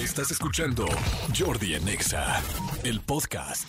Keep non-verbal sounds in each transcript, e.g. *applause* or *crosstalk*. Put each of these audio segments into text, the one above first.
Estás escuchando Jordi en Exa, el podcast.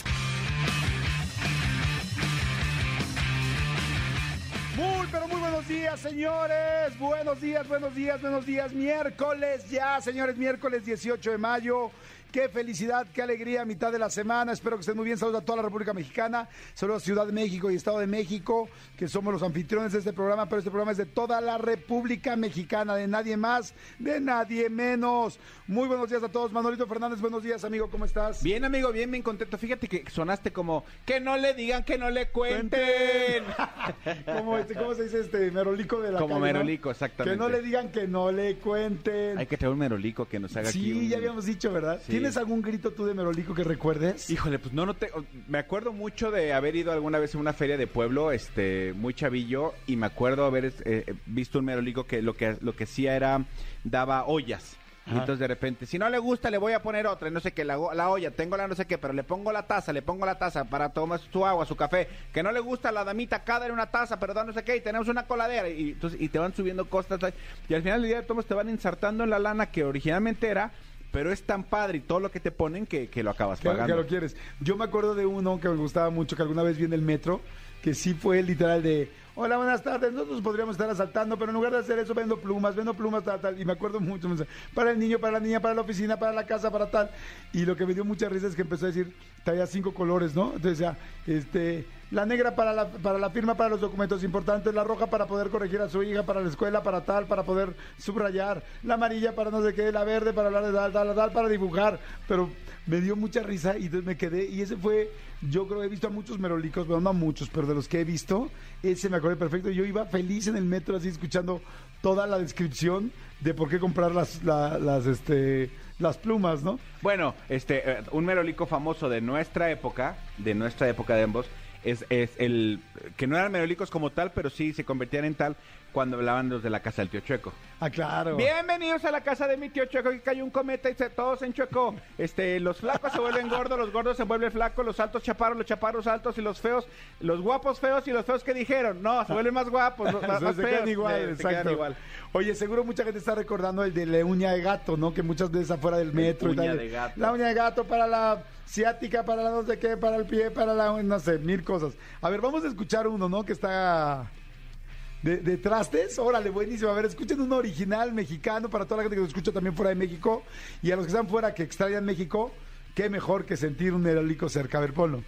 Muy, pero muy buenos días, señores. Buenos días, buenos días, buenos días. Miércoles ya, señores, miércoles 18 de mayo. Qué felicidad, qué alegría, mitad de la semana. Espero que estén muy bien. Saludos a toda la República Mexicana, saludos a Ciudad de México y Estado de México, que somos los anfitriones de este programa, pero este programa es de toda la República Mexicana, de nadie más, de nadie menos. Muy buenos días a todos. Manolito Fernández, buenos días, amigo, ¿cómo estás? Bien, amigo, bien, bien contento. Fíjate que sonaste como que no le digan, que no le cuenten. *laughs* ¿Cómo, este, ¿Cómo se dice este merolico de la Como calle, no? merolico, exactamente. Que no le digan que no le cuenten. Hay que traer un merolico que nos haga aquí. Sí, un- ya habíamos dicho, ¿verdad? Sí. ¿Tienes algún grito tú de Merolico que recuerdes? Híjole, pues no, no te. Me acuerdo mucho de haber ido alguna vez a una feria de pueblo, este, muy chavillo, y me acuerdo haber eh, visto un merolico que lo que lo que hacía era daba ollas. Y entonces de repente, si no le gusta, le voy a poner otra, no sé qué, la, la olla, tengo la no sé qué, pero le pongo la taza, le pongo la taza para tomar su agua, su café. Que no le gusta la damita, cada en una taza, pero da no sé qué, y tenemos una coladera. Y, entonces, y te van subiendo cosas. Y al final del día, todos te van insertando en la lana que originalmente era, pero es tan padre y todo lo que te ponen que, que lo acabas Que, que pagando. lo quieres. Yo me acuerdo de uno que me gustaba mucho, que alguna vez vi en el metro, que sí fue literal de, hola, buenas tardes, nosotros podríamos estar asaltando, pero en lugar de hacer eso vendo plumas, vendo plumas, tal, tal. Y me acuerdo mucho, para el niño, para la niña, para la oficina, para la casa, para tal. Y lo que me dio mucha risa es que empezó a decir, traía cinco colores, ¿no? Entonces decía, este, la negra para la, para la firma, para los documentos importantes, la roja para poder corregir a su hija, para la escuela, para tal, para poder subrayar, la amarilla para no sé qué, la verde para hablar de tal, tal, tal, para dibujar. Pero me dio mucha risa y me quedé. Y ese fue, yo creo he visto a muchos merolicos, pero no a muchos, pero de los que he visto, ese me acordé perfecto. Yo iba feliz en el metro así escuchando toda la descripción de por qué comprar las, la- las, este, las plumas, ¿no? Bueno, este, eh, un merolico famoso de nuestra época, de nuestra época de ambos, es, es el que no eran merolicos como tal, pero sí se convertían en tal cuando hablaban los de la casa del tío Chueco. Ah, claro. Bienvenidos a la casa de mi tío Chueco, que cayó un cometa y se, todos en Chueco. Este, los flacos se vuelven gordos, los gordos se vuelven flacos, los altos chaparros, los chaparros altos y los feos, los guapos feos y los feos que dijeron. No, se vuelven más guapos, *laughs* los más, más se feos. quedan igual, Se- se quedan igual. Oye, seguro mucha gente está recordando el de la uña de gato, ¿no? Que muchas veces afuera del metro y uña tal. de gato. La uña de gato para la ciática, para la no sé qué, para el pie, para la, no sé, mil cosas. A ver, vamos a escuchar uno, ¿no? Que está de, trastes. Órale, buenísimo. A ver, escuchen uno original mexicano para toda la gente que nos escucha también fuera de México. Y a los que están fuera, que extrañan México, qué mejor que sentir un merolico cerca. A ver, ponlo.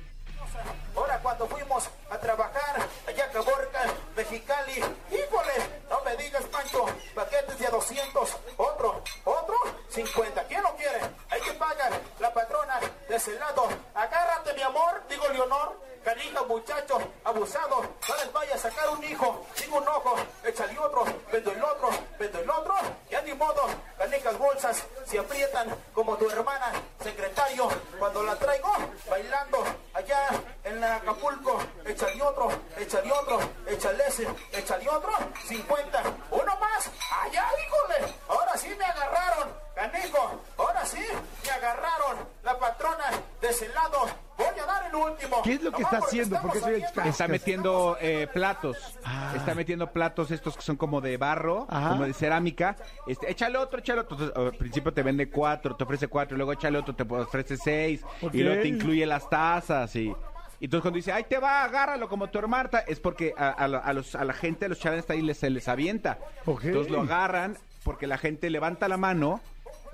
Ahora cuando fuimos a trabajar allá a Caborca, Mexicali, híjole, no me digas Pancho, paquetes de a 200, otro, otro, 50, ¿quién lo quiere? Hay que pagar, la patrona de ese lado, agárrate mi amor, digo Leonor, canija muchacho, abusado, no les vaya a sacar un hijo, sin un ojo, échale otro, vendo el otro, vendo el otro, ya ni modo, canijas bolsas se aprietan como tu hermana, secretario, cuando la traigo bailando allá en Acapulco, échale otro, échale otro, échale ese, échale otro, 50, uno más, allá, híjole, ahora sí me agarraron, canijo, ahora sí me agarraron, la patrona de ese lado, voy a dar el último. ¿Qué es lo que Nomás está porque haciendo? estamos Porque soy. Está metiendo eh, platos. Está metiendo platos estos que son como de barro, Ajá. como de cerámica. Este, échale otro, échale otro. Entonces, al principio te vende cuatro, te ofrece cuatro, y luego échale otro, te ofrece seis. Ok. Y luego te incluye las tazas y... y entonces cuando dice, ay, te va, agárralo como tu hermana, es porque a, a la- a los, a la gente, a los chavales ahí les, se les avienta. Ok. Entonces lo agarran porque la gente levanta la mano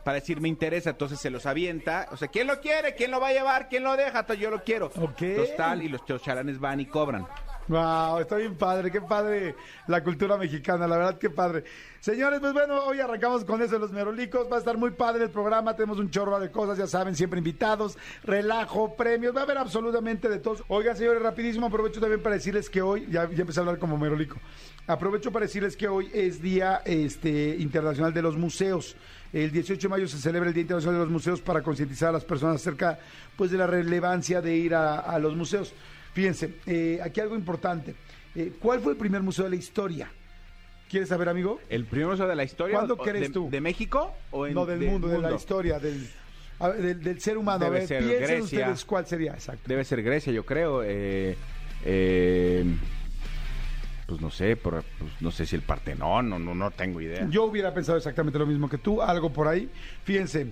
para decir me interesa, entonces se los avienta. O sea, ¿quién lo quiere? ¿Quién lo va a llevar? ¿Quién lo deja? Entonces, Yo lo quiero. Ok. Entonces tal, y los charanes van y cobran. Wow, está bien padre, qué padre la cultura mexicana, la verdad qué padre. Señores, pues bueno, hoy arrancamos con eso de los merolicos, va a estar muy padre el programa, tenemos un chorro de cosas, ya saben, siempre invitados, relajo, premios, va a haber absolutamente de todos. Oigan, señores, rapidísimo, aprovecho también para decirles que hoy, ya, ya empecé a hablar como merolico, aprovecho para decirles que hoy es Día este, Internacional de los Museos. El 18 de mayo se celebra el Día Internacional de los Museos para concientizar a las personas acerca pues, de la relevancia de ir a, a los museos. Fíjense, eh, aquí algo importante. Eh, ¿Cuál fue el primer museo de la historia? ¿Quieres saber, amigo? ¿El primer museo de la historia? ¿Cuándo o- crees de, tú? ¿De México? O en- no, del de- mundo, de la historia, del, a del, del ser humano. Debe a ver, ser piensen Grecia. ustedes cuál sería, exacto. Debe ser Grecia, yo creo. eh, eh, pues no sé, por- pues no sé si el Partenón, no, no, no tengo idea. Yo hubiera pensado exactamente lo mismo que tú, algo por ahí. Fíjense,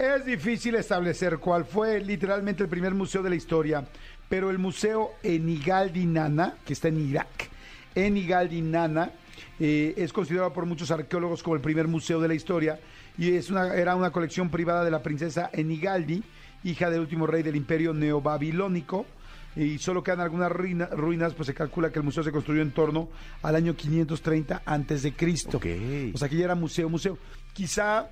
Es difícil establecer cuál fue literalmente el primer museo de la historia, pero el museo Enigaldi Nana, que está en Irak, Enigaldi Nana, eh, es considerado por muchos arqueólogos como el primer museo de la historia y es una, era una colección privada de la princesa Enigaldi, hija del último rey del imperio neobabilónico. Y solo quedan algunas ruina- ruinas, pues se calcula que el museo se construyó en torno al año 530 antes de Cristo. O sea que ya era museo, museo. Quizá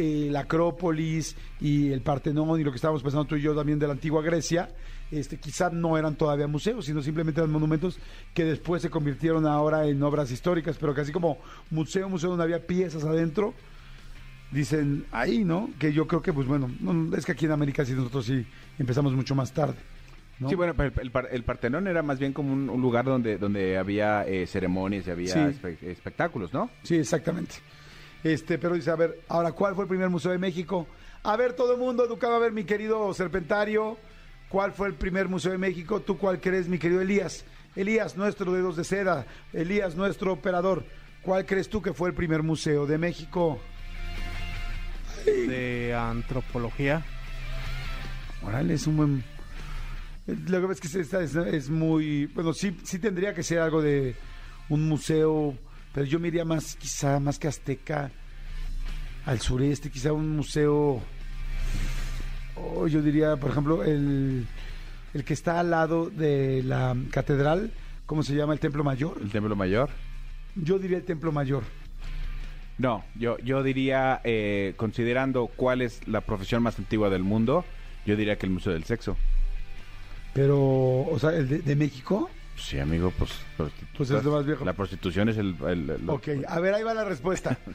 eh, la Acrópolis y el Partenón y lo que estábamos pensando tú y yo también de la antigua Grecia, este, quizá no eran todavía museos, sino simplemente eran monumentos que después se convirtieron ahora en obras históricas, pero casi como museo, museo donde había piezas adentro. Dicen ahí, ¿no? Que yo creo que, pues bueno, no, es que aquí en América sí nosotros sí empezamos mucho más tarde. ¿no? Sí, bueno, el, el el Partenón era más bien como un, un lugar donde, donde había eh, ceremonias y había Sí. espe- espectáculos, ¿no? Sí, exactamente. Este, pero dice, a ver, ahora, ¿cuál fue el primer museo de México? A ver, todo el mundo, educado, a ver, mi querido Serpentario, ¿cuál fue el primer museo de México? ¿Tú cuál crees, mi querido Elías? Elías, nuestro dedos de seda, Elías, nuestro operador, ¿cuál crees tú que fue el primer museo de México? de antropología. Órale, es un buen... Lo que pasa es que esta es, es muy... Bueno, sí, sí tendría que ser algo de un museo, pero yo me iría más, quizá, más que Azteca, al sureste, quizá un museo... O yo diría, por ejemplo, el, el que está al lado de la catedral, ¿cómo se llama? El Templo Mayor. El Templo Mayor. Yo diría el Templo Mayor. No, yo, yo diría, eh, considerando cuál es la profesión más antigua del mundo, yo diría que el Museo del Sexo. Pero, o sea, el de, de México. Sí, amigo, pues... Pues es lo más viejo. La prostitución es el... el- el- Ok, a ver, ahí va la respuesta. *laughs*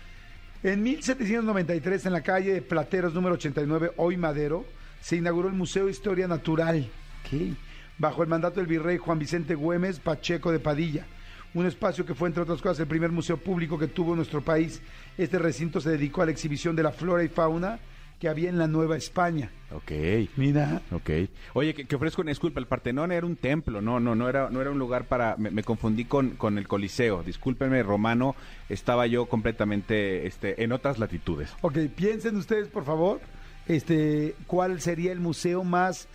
En 1793, en la calle Plateros número 89, hoy Madero, se inauguró el Museo de Historia Natural, ok, bajo el mandato del virrey Juan Vicente Güemes Pacheco de Padilla. Un espacio que fue, entre otras cosas, el primer museo público que tuvo nuestro país. Este recinto se dedicó a la exhibición de la flora y fauna que había en la Nueva España. Ok. Mira, Ok. Oye, que, que ofrezco una disculpa. El Partenón era un templo, no, no, no era, no era un lugar para. Me, me confundí con, con el Coliseo. Discúlpenme, Romano. Estaba yo completamente este, en otras latitudes. ok, piensen ustedes, por favor, este, cuál sería el museo más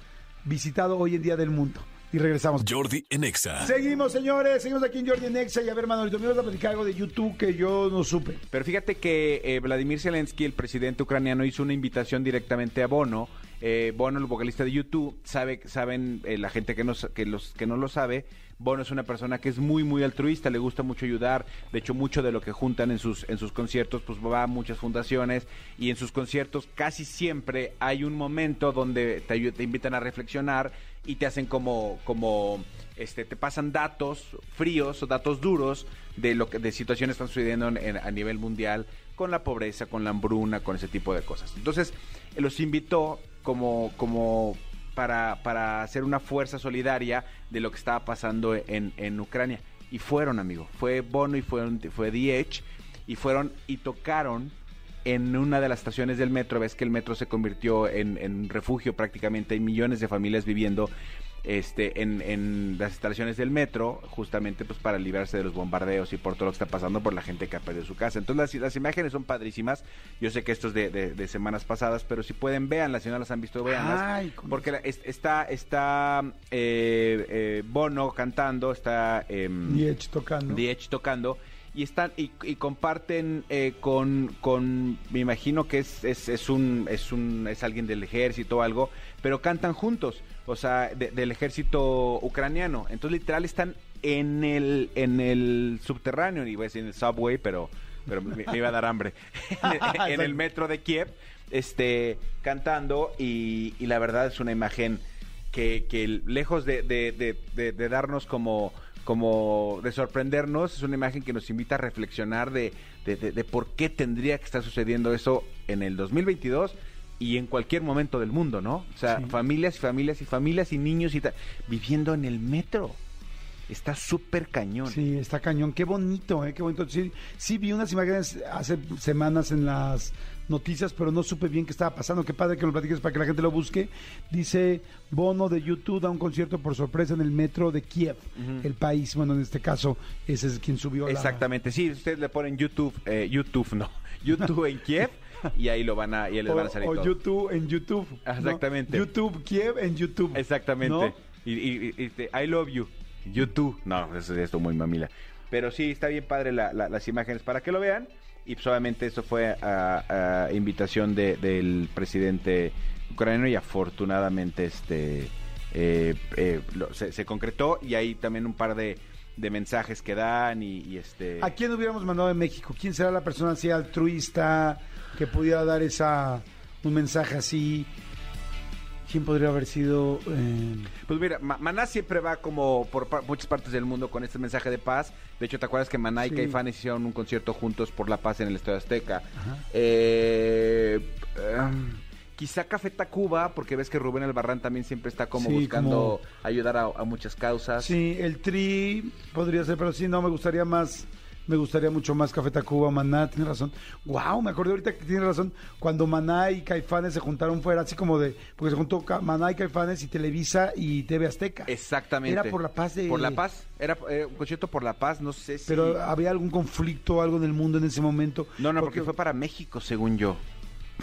visitado hoy en día del mundo. Y regresamos. Jordi en Exa. Seguimos, señores, seguimos aquí en Jordi Nexa y a ver, Manolito, me ibas a platicar algo de YouTube que yo no supe. Pero fíjate que eh, Vladimir Zelensky, el presidente ucraniano, hizo una invitación directamente a Bono. Eh, Bono, el vocalista de YouTube, sabe, saben eh, la gente que no, que, los, que no lo sabe, Bono es una persona que es muy, muy altruista, le gusta mucho ayudar. De hecho, mucho de lo que juntan en sus, en sus conciertos, pues va a muchas fundaciones y en sus conciertos casi siempre hay un momento donde te, te invitan a reflexionar y te hacen como, como este, te pasan datos fríos o datos duros de lo que de situaciones que están sucediendo en- a nivel mundial con la pobreza, con la hambruna, con ese tipo de cosas. Entonces, los invitó como, como para, para hacer una fuerza solidaria de lo que estaba pasando en, en Ucrania. Y fueron, amigo. Fue Bono y fueron, fue DH. Y fueron y tocaron en una de las estaciones del metro. Ves que el metro se convirtió en, en refugio prácticamente. Hay millones de familias viviendo este, en, en las instalaciones del metro, justamente pues para librarse de los bombardeos y por todo lo que está pasando por la gente que ha perdido su casa. Entonces las, las imágenes son padrísimas. Yo sé que esto es de, de- de semanas pasadas, pero si pueden, véanlas. Si no las han visto, véanlas. Ay, porque la- es- está, está eh, eh, Bono cantando, está... em, Diech tocando. Diech tocando y están y, y comparten eh, con, con me imagino que es, es, es un es un es alguien del ejército o algo pero cantan juntos o sea de- del ejército ucraniano. Entonces literal están en el en el subterráneo iba a decir en el subway pero pero me, me iba a dar hambre. *laughs* En, *laughs* en el metro de Kiev este cantando y, y la verdad es una imagen que, que lejos de- de- de darnos como, como de sorprendernos, es una imagen que nos invita a reflexionar de, de- de- de por qué tendría que estar sucediendo eso en el 2022 y en cualquier momento del mundo, ¿no? O sea, Sí. familias y familias y familias y niños y ta- viviendo en el metro. Está súper cañón. Sí, está cañón. Qué bonito, ¿eh? Qué bonito. Sí, sí vi unas imágenes hace semanas en las noticias, pero no supe bien qué estaba pasando. Qué padre que lo platiques para que la gente lo busque. Dice, Bono de YouTube da un concierto por sorpresa en el metro de Kiev, el país. Bueno, en este caso, ese es quien subió la... Exactamente, sí, ustedes le ponen YouTube, eh, YouTube no, *laughs* YouTube en Kiev y ahí lo van a, y les O, van a salir o todo. YouTube en YouTube. ¿no? Exactamente. YouTube Kiev en YouTube. Exactamente. ¿no? Y, y- y- este, I love you. YouTube. No, eso es esto muy mamila. Pero sí, está bien padre la- la- las imágenes para que lo vean. Y pues eso fue a, invitación de- del presidente ucraniano y afortunadamente este eh, eh, se, concretó y hay también un par de, mensajes que dan y, y, este... ¿A quién hubiéramos mandado de México? ¿Quién será la persona así altruista que pudiera dar esa un mensaje así? ¿Quién podría haber sido? eh, Pues mira, Ma- Maná siempre va como por pa- muchas partes del mundo con este mensaje de paz. De hecho, ¿te acuerdas que Maná y Sí. Caifanes hicieron un concierto juntos por la paz en el Estadio Azteca? Eh, em, quizá Café Tacuba, porque ves que Rubén Albarrán también siempre está como Sí, buscando ayudar a, a muchas causas. Sí, el Tri podría ser, pero sí, no, me gustaría más, me gustaría mucho más Café Tacuba, Maná, tiene razón. Wow, me acordé ahorita que tiene razón, cuando Maná y Caifanes se juntaron fuera así como de, porque se juntó Maná y Caifanes y Televisa y TV Azteca. Exactamente. Era por la paz de... Por la paz. Era eh, un concierto por la paz, no sé si... Pero había algún conflicto, algo en el mundo en ese momento. No, no, porque fue para México, según yo.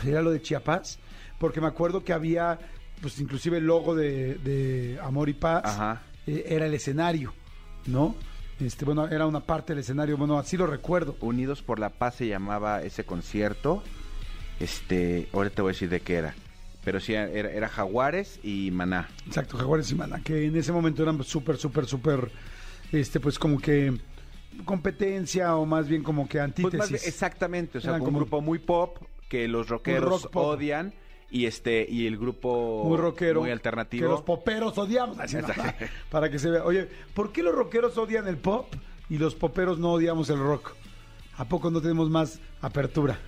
Era lo de Chiapas, porque me acuerdo que había, pues inclusive el logo de, de Amor y Paz, Ajá. eh, era el escenario, ¿no? Este, bueno, era una parte del escenario, bueno, así lo recuerdo. Unidos por la Paz se llamaba ese concierto. Este, ahora te voy a decir de qué era. Pero sí, era, era Jaguares y Maná. Exacto, Jaguares y Mana, que en ese momento eran súper, súper, súper, este, pues como que competencia o más bien como que Pues antítesis. más exactamente, o sea, Eran un como- grupo muy pop que los rockeros rock pop. Y este y el grupo muy rockero, muy que alternativo. los poperos odiamos, así, *laughs* ¿no? Exacto. *laughs* para que se vea. Oye, ¿por qué los rockeros odian el pop y los poperos no odiamos el rock? ¿A poco no tenemos más apertura?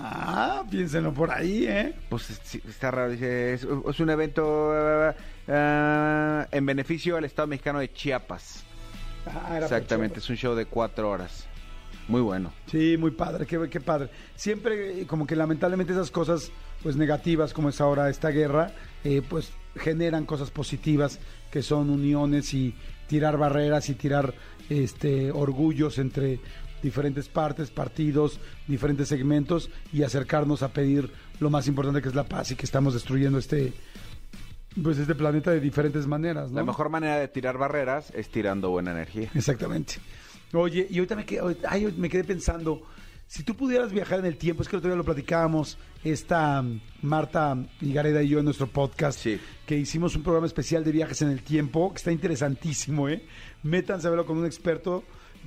Ah, piénsenlo por ahí, ¿eh? Pues sí, está raro, dice, es, es un evento ah, en beneficio al Estado mexicano de Chiapas. Ah, Exactamente, es un show de cuatro horas. Muy bueno. Sí, muy padre, qué, qué padre. Siempre eh, como que lamentablemente esas cosas pues negativas como es ahora esta guerra, eh, pues generan cosas positivas que son uniones y tirar barreras y tirar este orgullos entre diferentes partes, partidos, diferentes segmentos y acercarnos a pedir lo más importante que es la paz y que estamos destruyendo este pues este planeta de diferentes maneras, ¿no? La mejor manera de tirar barreras es tirando buena energía. Exactamente. Oye, y ahorita me quedé, ay, me quedé pensando, si tú pudieras viajar en el tiempo, es que el otro día lo platicábamos, esta mm, Marta Higareda y yo en nuestro podcast, Sí. que hicimos un programa especial de viajes en el tiempo, que está interesantísimo, ¿eh? Métanse a verlo con un experto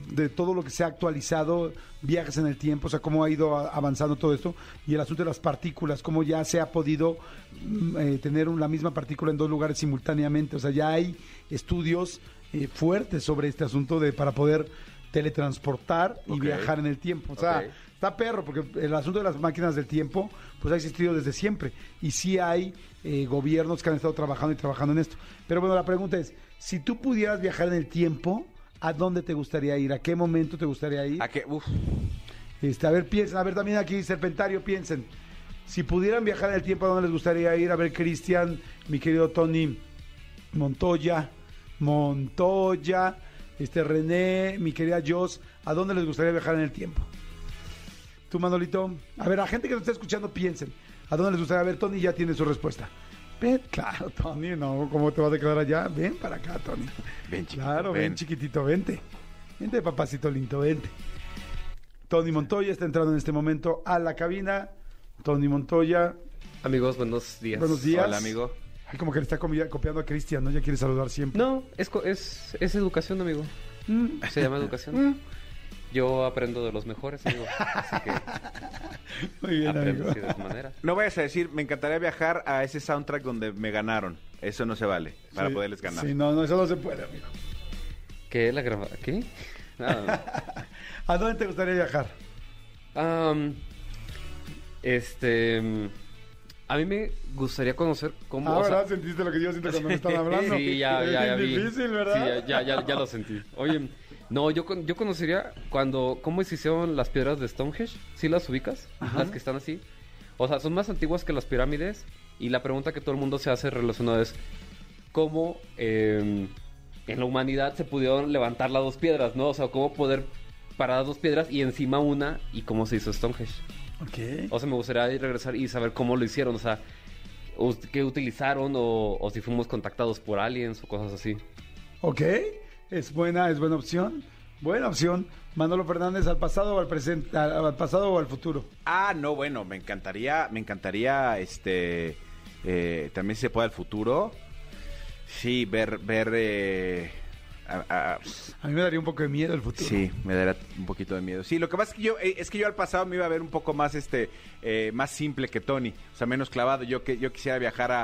de todo lo que se ha actualizado, viajes en el tiempo, o sea, cómo ha ido avanzando todo esto, y el asunto de las partículas, cómo ya se ha podido mm, eh, tener la misma partícula en dos lugares simultáneamente, o sea, ya hay estudios eh, fuertes sobre este asunto de para poder teletransportar y viajar en el tiempo, o sea, está perro, porque el asunto de las máquinas del tiempo, pues ha existido desde siempre. Y sí hay eh, gobiernos que han estado trabajando y trabajando en esto. Pero bueno, la pregunta es, si tú pudieras viajar en el tiempo, ¿a dónde te gustaría ir? ¿A qué momento te gustaría ir? ¿A qué? Uf, Este, a ver, piensen, a ver también aquí, Serpentario, piensen. Si pudieran viajar en el tiempo, ¿a dónde les gustaría ir? A ver, Cristian, mi querido Tony Montoya, Montoya, este René, mi querida Jos, ¿a dónde les gustaría viajar en el tiempo? Tú, Manolito. A ver, a gente que nos está escuchando, piensen. ¿A dónde les gustaría ver? Tony ya tiene su respuesta. Ven, *laughs* claro, Tony, no, ¿cómo te vas a quedar allá? Ven para acá, Tony. ven chiquito, Claro, ven. ven. chiquitito, vente. Vente, papacito lindo, vente. Tony Montoya está entrando en este momento a la cabina. Tony Montoya, Amigos, buenos días. buenos días. Hola, amigo. Ay, como que le está copiando a Cristian, ¿no? Ya quiere saludar siempre. No, es, es, es educación, amigo. Mm. Se llama educación. Yo aprendo de los mejores, amigo. Así que *laughs* Muy bien, aprendo amigo. así de manera. No vayas a decir, me encantaría viajar a ese soundtrack donde me ganaron. Eso no se vale para Sí, poderles ganar. Sí, no, no, eso no se puede, amigo. ¿Qué? ¿La grabada? ¿Qué? *laughs* Ah, ¿A dónde te gustaría viajar? este... A mí me gustaría conocer cómo... Ah. ¿Sentiste lo que yo siento cuando me están *laughs* hablando? Sí, ya, Es ya, ya vi. difícil, ¿verdad? Sí, ya, ya, ya, ya lo sentí. Oye, no, yo, con- yo conocería cuando, cómo se hicieron las piedras de Stonehenge. ¿Sí las ubicas? Las que están así. O sea, son más antiguas que las pirámides. Y la pregunta que todo el mundo se hace relacionada es cómo eh, en la humanidad se pudieron levantar las dos piedras, ¿no? O sea, cómo poder parar las dos piedras y encima una y cómo se hizo Stonehenge. Ok. O sea, me gustaría regresar y saber cómo lo hicieron, o sea, qué utilizaron o, o si fuimos contactados por aliens o cosas así. Ok, es buena, es buena opción. Buena opción. Manolo Fernández, ¿al pasado o al presente? ¿Al, al pasado o al futuro? Ah, no, bueno, me encantaría, me encantaría, este, eh, también si se puede al futuro. Sí, ver, ver, eh, a- a- A mí me daría un poco de miedo el futuro. sí, me daría un poquito de miedo. Sí, lo que pasa es que yo, eh, es que yo al pasado me iba a ver un poco más, este, eh, más simple que Tony, o sea, menos clavado. Yo que yo quisiera viajar a,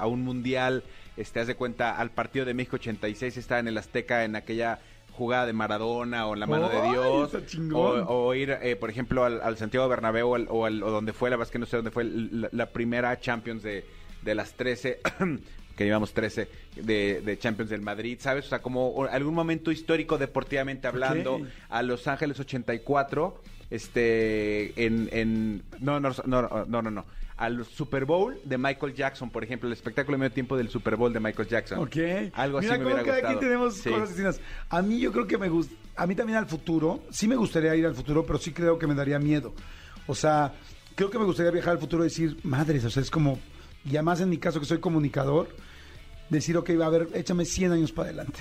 a- un mundial, este, haz de cuenta, al partido de México 86, estaba en el Azteca en aquella jugada de Maradona o en la mano de ¡Ay, Dios está o, o ir eh, por ejemplo al, al Santiago Bernabéu o, al- o al- o donde fue la verdad es que no sé dónde fue la, la primera Champions de, de las 13 *clears throat* que llevamos 13 de, de Champions del Madrid sabes o sea como algún momento histórico deportivamente hablando a Los Ángeles 84 este en, en no, no no no no no al Super Bowl de Michael Jackson por ejemplo el espectáculo de medio tiempo del Super Bowl de Michael Jackson Ok. algo así Mira me cómo hubiera cada gustado quien tenemos Sí. cosas distintas. A mí yo creo que me gusta, a mí también al futuro, sí me gustaría ir al futuro, pero sí creo que me daría miedo. O sea, creo que me gustaría viajar al futuro y decir, madres, o sea, es como, y además en mi caso que soy comunicador, decir, ok, a ver, échame 100 años para adelante.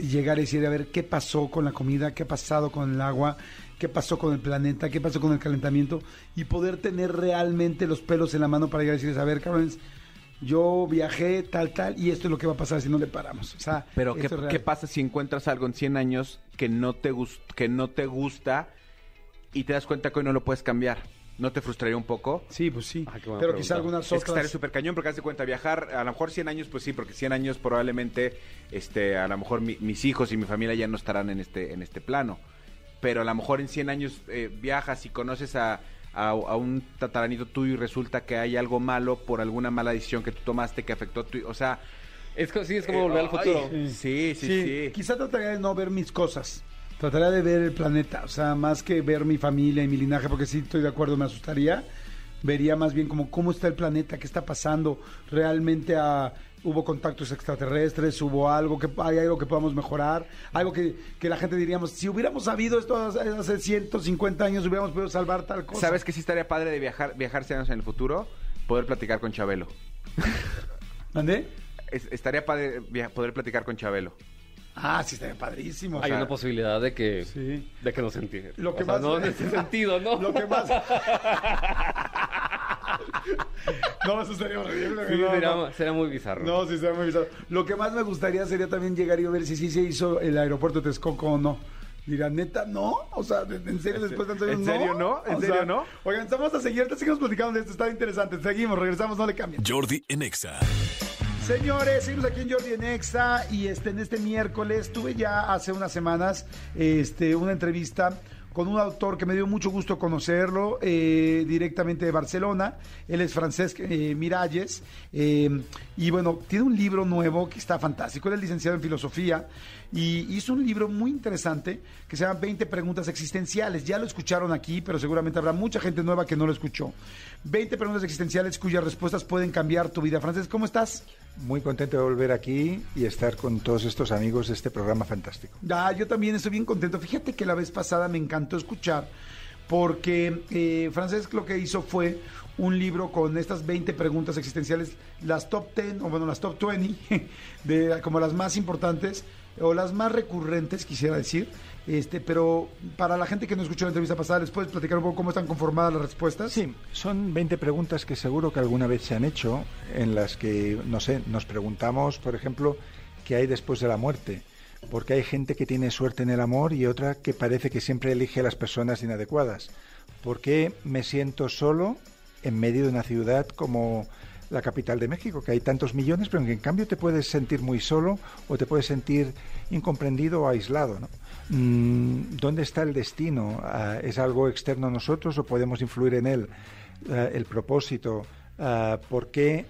Y llegar y decir, a ver, ¿qué pasó con la comida? ¿Qué ha pasado con el agua? ¿Qué pasó con el planeta? ¿Qué pasó con el calentamiento? Y poder tener realmente los pelos en la mano para llegar y decirles, a ver, cabrones, yo viajé tal, tal, y esto es lo que va a pasar si no le paramos. O sea, Pero ¿qué, qué pasa si encuentras algo en 100 años que no te que no te gusta y te das cuenta que hoy no lo puedes cambiar? ¿No te frustraría un poco? Sí, pues sí. Ah, qué buena Pero pregunta. quizá algunas Es que estaría otras... súper cañón porque haz de cuenta viajar, a lo mejor 100 años, pues sí, porque 100 años probablemente, este, a lo mejor mi- mis hijos y mi familia ya no estarán en este, en este plano. Pero a lo mejor en 100 años eh, viajas y conoces a, a, a un tataranito tuyo y resulta que hay algo malo por alguna mala decisión que tú tomaste que afectó tu... O sea... Es sí, es como eh, volver al futuro. Sí, sí, sí. Quizá trataría de no ver mis cosas. Trataría de ver el planeta. O sea, más que ver mi familia y mi linaje, porque sí estoy de acuerdo, me asustaría. Vería más bien como cómo está el planeta, qué está pasando. Realmente ah, hubo contactos extraterrestres, hubo algo que hay algo que podamos mejorar, algo que, que la gente diríamos, si hubiéramos sabido esto hace hace 150 años, hubiéramos podido salvar tal cosa. ¿Sabes que sí estaría padre de viajar, viajar 100 años en el futuro? Poder platicar con Chabelo. ¿Mandé? Es- estaría padre poder platicar con Chabelo. Ah, sí, estaría padrísimo. Hay O sea, una posibilidad de que, Sí. de que nos entiendan. Lo que O sea, más- no en ese *laughs* sentido, ¿no? Lo que más. *laughs* no, eso sería horrible. Sí, no, sería, no. sería muy bizarro. No, sí, sería muy bizarro. Lo que más me gustaría sería también llegar y ver si sí se hizo el aeropuerto de Texcoco o no. Dirá, neta, no. O sea, ¿en serio después de tantos ¿En años serio no? ¿En O serio sea, no? Oigan, estamos a seguir, te seguimos platicando de esto, está interesante. Seguimos, regresamos, no le cambien. Jordi en Exa. Señores, seguimos aquí en Jordi en Exa y este, en este miércoles tuve ya hace unas semanas este, una entrevista con un autor que me dio mucho gusto conocerlo eh, directamente de Barcelona. Él es Francesc eh, Miralles eh, y bueno, tiene un libro nuevo que está fantástico. Él es licenciado en filosofía y hizo un libro muy interesante que se llama 20 preguntas existenciales. Ya lo escucharon aquí, pero seguramente habrá mucha gente nueva que no lo escuchó. 20 preguntas existenciales cuyas respuestas pueden cambiar tu vida. Francesc, ¿cómo estás? Muy contento de volver aquí y estar con todos estos amigos de este programa fantástico. Ah, yo también estoy bien contento. Fíjate que la vez pasada me encantó escuchar porque eh, Francesc lo que hizo fue un libro con estas 20 preguntas existenciales, las top 10, o bueno, las top 20, *laughs* de, como las más importantes o las más recurrentes, quisiera decir. Este, pero para la gente que no escuchó la entrevista pasada, ¿les puedes platicar un poco cómo están conformadas las respuestas? Sí, son 20 preguntas que seguro que alguna vez se han hecho, en las que, no sé, nos preguntamos, por ejemplo, qué hay después de la muerte. Porque hay gente que tiene suerte en el amor y otra que parece que siempre elige a las personas inadecuadas. ¿Por qué me siento solo en medio de una ciudad como la capital de México, que hay tantos millones, pero en cambio te puedes sentir muy solo o te puedes sentir incomprendido o aislado. Mm, ¿Dónde está el destino? Ah, ¿Es algo externo a nosotros o podemos influir en él? Ah, el propósito. Ah, ¿Por qué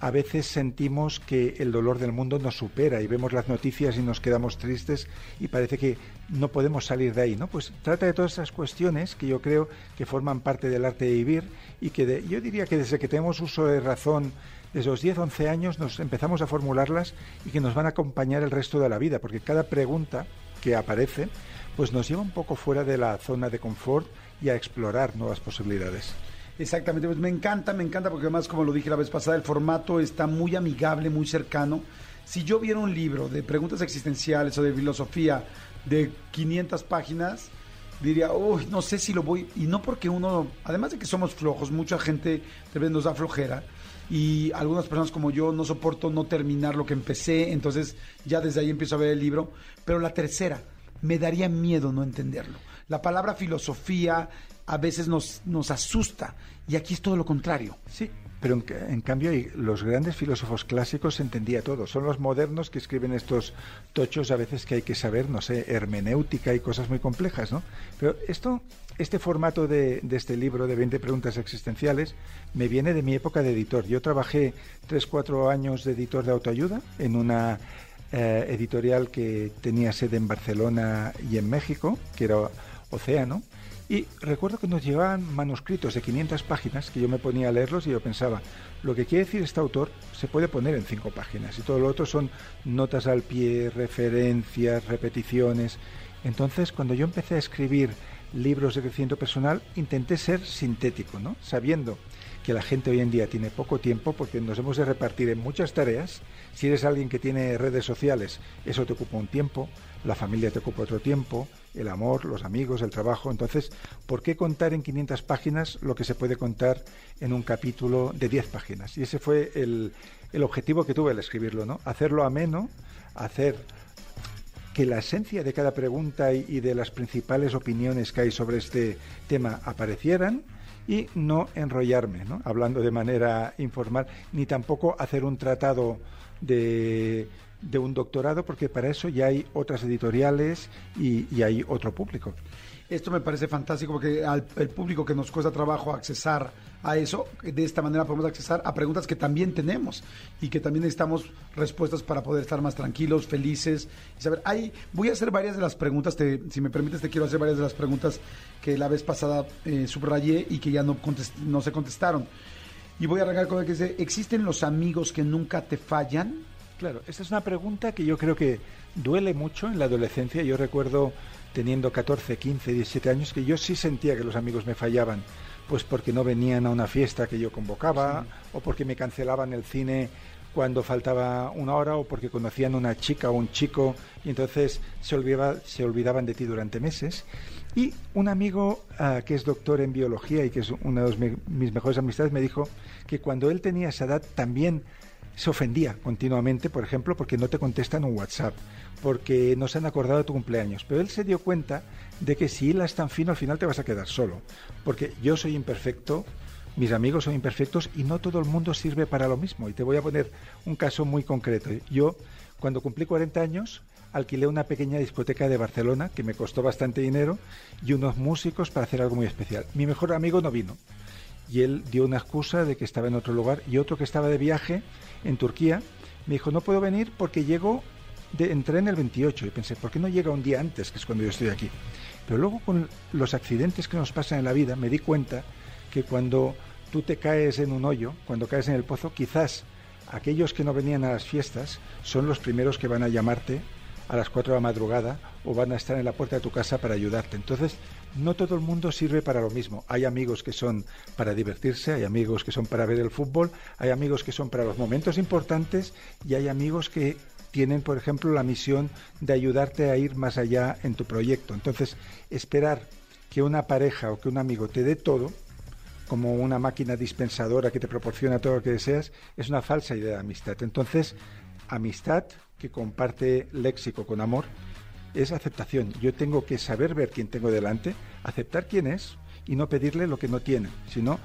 a veces sentimos que el dolor del mundo nos supera y vemos las noticias y nos quedamos tristes y parece que no podemos salir de ahí, ¿no? Pues trata de todas esas cuestiones que yo creo que forman parte del arte de vivir y que yo diría que desde que tenemos uso de razón, desde los 10, 11 años nos empezamos a formularlas y que nos van a acompañar el resto de la vida, porque cada pregunta que aparece pues nos lleva un poco fuera de la zona de confort y a explorar nuevas posibilidades. Exactamente, pues me encanta, me encanta porque además, como lo dije la vez pasada, el formato está muy amigable, muy cercano. Si yo viera un libro de preguntas existenciales o de filosofía de 500 páginas, diría, uy, no sé si lo voy. Y no porque uno, además de que somos flojos, mucha gente tal vez nos da flojera. Y algunas personas como yo no soporto no terminar lo que empecé, entonces ya desde ahí empiezo a ver el libro. Pero la tercera, me daría miedo no entenderlo. La palabra filosofía a veces nos, nos asusta y aquí es todo lo contrario. Sí, pero en, en cambio los grandes filósofos clásicos se entendía todo. Son los modernos que escriben estos tochos a veces que hay que saber, no sé, hermenéutica y cosas muy complejas, ¿no? Pero esto, este formato de, de este libro de 20 preguntas existenciales me viene de mi época de editor. Yo trabajé 3, 4 años de editor de autoayuda en una eh, editorial que tenía sede en Barcelona y en México, que era Océano. Y recuerdo que nos llegaban manuscritos de 500 páginas que yo me ponía a leerlos y yo pensaba, lo que quiere decir este autor se puede poner en cinco páginas y todo lo otro son notas al pie, referencias, repeticiones. Entonces, cuando yo empecé a escribir libros de crecimiento personal, intenté ser sintético, ¿no? Sabiendo que la gente hoy en día tiene poco tiempo porque nos hemos de repartir en muchas tareas. Si eres alguien que tiene redes sociales, eso te ocupa un tiempo, la familia te ocupa otro tiempo, el amor, los amigos, el trabajo. Entonces, ¿por qué contar en 500 páginas lo que se puede contar en un capítulo de 10 páginas? Y ese fue el, el objetivo que tuve al escribirlo, ¿no? Hacerlo ameno, hacer que la esencia de cada pregunta y, y de las principales opiniones que hay sobre este tema aparecieran y no enrollarme, ¿no? hablando de manera informal, ni tampoco hacer un tratado de, de un doctorado, porque para eso ya hay otras editoriales y, y hay otro público. Esto me parece fantástico porque al el público que nos cuesta trabajo accesar a eso, de esta manera podemos accesar a preguntas que también tenemos y que también necesitamos respuestas para poder estar más tranquilos, felices y saber. Ahí voy a hacer varias de las preguntas, te- si me permites, te quiero hacer varias de las preguntas que la vez pasada eh, subrayé y que ya no, contest- no se contestaron. Y voy a arrancar con el que dice, ¿existen los amigos que nunca te fallan? Claro, esta es una pregunta que yo creo que duele mucho en la adolescencia. Yo recuerdo teniendo 14, 15, 17 años que yo sí sentía que los amigos me fallaban, pues porque no venían a una fiesta que yo convocaba o porque me cancelaban el cine cuando faltaba una hora o porque conocían una chica o un chico y entonces se, olvidaba- se olvidaban de ti durante meses. Y un amigo ah, que es doctor en biología y que es una de mis mejores amistades me dijo que cuando él tenía esa edad también se ofendía continuamente, por ejemplo, porque no te contestan un WhatsApp, porque no se han acordado de tu cumpleaños. Pero él se dio cuenta de que si hilas tan fino, al final te vas a quedar solo. Porque yo soy imperfecto, mis amigos son imperfectos y no todo el mundo sirve para lo mismo. Y te voy a poner un caso muy concreto. Yo, cuando cumplí 40 años, alquilé una pequeña discoteca de Barcelona que me costó bastante dinero y unos músicos para hacer algo muy especial. Mi mejor amigo no vino y él dio una excusa de que estaba en otro lugar y otro que estaba de viaje en Turquía me dijo no puedo venir porque llego de, entré en el 28 y pensé ¿por qué no llega un día antes que es cuando yo estoy aquí? Pero luego con los accidentes que nos pasan en la vida me di cuenta que cuando tú te caes en un hoyo, cuando caes en el pozo, quizás aquellos que no venían a las fiestas son los primeros que van a llamarte a las 4 de la madrugada o van a estar en la puerta de tu casa para ayudarte. Entonces, no todo el mundo sirve para lo mismo. Hay amigos que son para divertirse, hay amigos que son para ver el fútbol, hay amigos que son para los momentos importantes y hay amigos que tienen, por ejemplo, la misión de ayudarte a ir más allá en tu proyecto. Entonces, esperar que una pareja o que un amigo te dé todo, como una máquina dispensadora que te proporciona todo lo que deseas, es una falsa idea de amistad. Entonces, amistad que comparte léxico con amor es aceptación. Yo tengo que saber ver quién tengo delante, aceptar quién es y no pedirle lo que no tiene, sino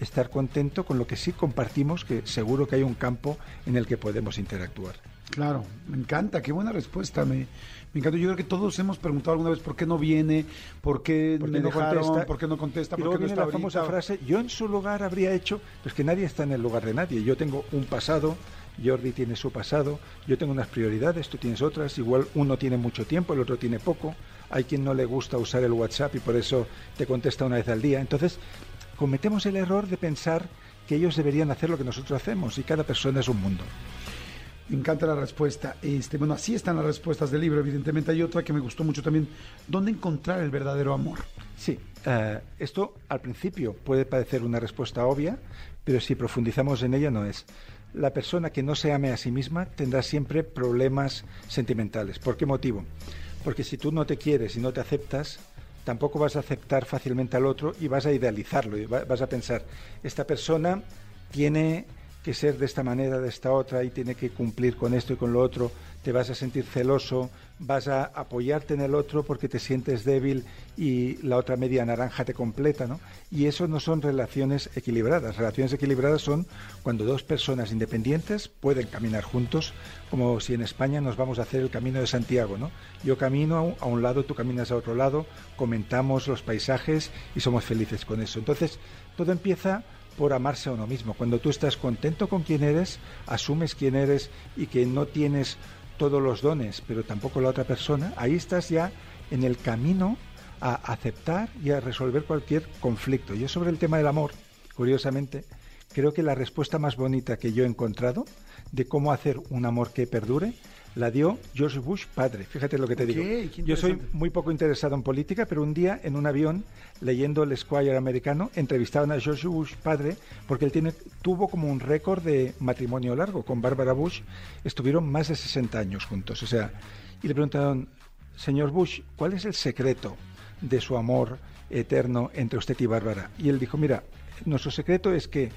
estar contento con lo que sí compartimos, que seguro que hay un campo en el que podemos interactuar. Claro, me encanta, qué buena respuesta, me, me encanta. Yo creo que todos hemos preguntado alguna vez por qué no viene, por qué, ¿Por qué me no dejaron, contesta? por qué no contesta, Y por luego qué no viene está la famosa ahorita. frase, yo en su lugar habría hecho, pues que nadie está en el lugar de nadie. Yo tengo un pasado, Jordi tiene su pasado, yo tengo unas prioridades, tú tienes otras, igual uno tiene mucho tiempo, el otro tiene poco, hay quien no le gusta usar el WhatsApp y por eso te contesta una vez al día. Entonces, cometemos el error de pensar que ellos deberían hacer lo que nosotros hacemos y cada persona es un mundo. Me encanta la respuesta. Este, bueno, así están las respuestas del libro, evidentemente. Hay otra que me gustó mucho también. ¿Dónde encontrar el verdadero amor? Sí, eh, esto al principio puede parecer una respuesta obvia, pero si profundizamos en ella no es. La persona que no se ame a sí misma tendrá siempre problemas sentimentales. ¿Por qué motivo? Porque si tú no te quieres y no te aceptas, tampoco vas a aceptar fácilmente al otro y vas a idealizarlo y va- vas a pensar, esta persona tiene que ser de esta manera, de esta otra y tiene que cumplir con esto y con lo otro, te vas a sentir celoso, vas a apoyarte en el otro porque te sientes débil y la otra media naranja te completa, ¿no? Y eso no son relaciones equilibradas. Relaciones equilibradas son cuando dos personas independientes pueden caminar juntos, como si en España nos vamos a hacer el camino de Santiago, ¿no? Yo camino a un- lado, tú caminas a otro lado, comentamos los paisajes y somos felices con eso. Entonces, todo empieza por amarse a uno mismo. Cuando tú estás contento con quien eres, asumes quién eres y que no tienes todos los dones, pero tampoco la otra persona, ahí estás ya en el camino a aceptar y a resolver cualquier conflicto. Yo sobre el tema del amor, curiosamente, creo que la respuesta más bonita que yo he encontrado de cómo hacer un amor que perdure la dio George Bush padre. Fíjate lo que te digo. Yo soy muy poco interesado en política, pero un día en un avión, leyendo el Squire americano, entrevistaban a George Bush padre, porque él tiene, tuvo como un récord de matrimonio largo con Barbara Bush. Estuvieron más de 60 años juntos. O sea, y le preguntaron, señor Bush, ¿cuál es el secreto de su amor eterno entre usted y Bárbara? Y él dijo, mira, nuestro secreto es que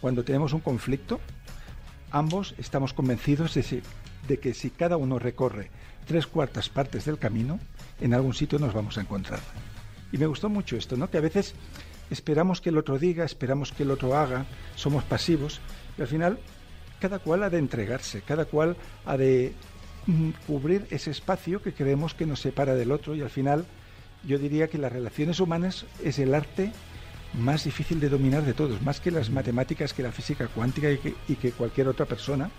cuando tenemos un conflicto, ambos estamos convencidos de, de que si cada uno recorre tres cuartas partes del camino, en algún sitio nos vamos a encontrar. Y me gustó mucho esto, ¿no? Que a veces esperamos que el otro diga, esperamos que el otro haga, somos pasivos, y al final cada cual ha de entregarse, cada cual ha de mm, cubrir ese espacio que creemos que nos separa del otro y al final yo diría que las relaciones humanas es el arte más difícil de dominar de todos, más que las matemáticas, que la física cuántica y que, y que cualquier otra persona,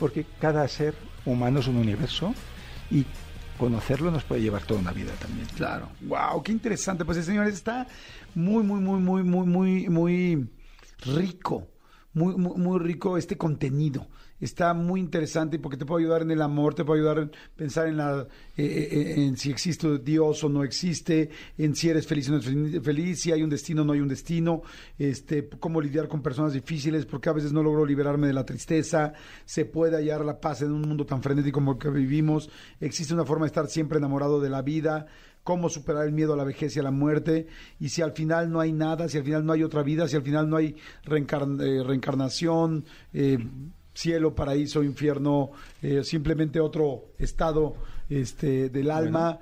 porque cada ser humano es un universo y conocerlo nos puede llevar toda una vida también. Claro. Wow, qué interesante. Pues, señores, está muy, muy, muy, muy, muy, muy, muy rico. Muy, muy, muy rico este contenido. Está muy interesante porque te puede ayudar en el amor, te puede ayudar en pensar en, la, eh, eh, en si existe Dios o no existe, en si eres feliz o no eres fel- feliz, si hay un destino o no hay un destino, este, cómo lidiar con personas difíciles, porque a veces no logro liberarme de la tristeza, se puede hallar la paz en un mundo tan frenético como el que vivimos, existe una forma de estar siempre enamorado de la vida, cómo superar el miedo a la vejez y a la muerte, y si al final no hay nada, si al final no hay otra vida, si al final no hay reencar- eh, reencarnación, eh, cielo, paraíso, infierno, eh, simplemente otro estado este, del alma,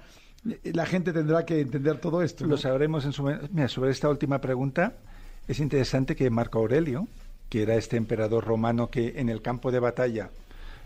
eh, la gente tendrá que entender todo esto. ¿no? Lo sabremos en su. Mira, sobre esta última pregunta, es interesante que Marco Aurelio, que era este emperador romano que en el campo de batalla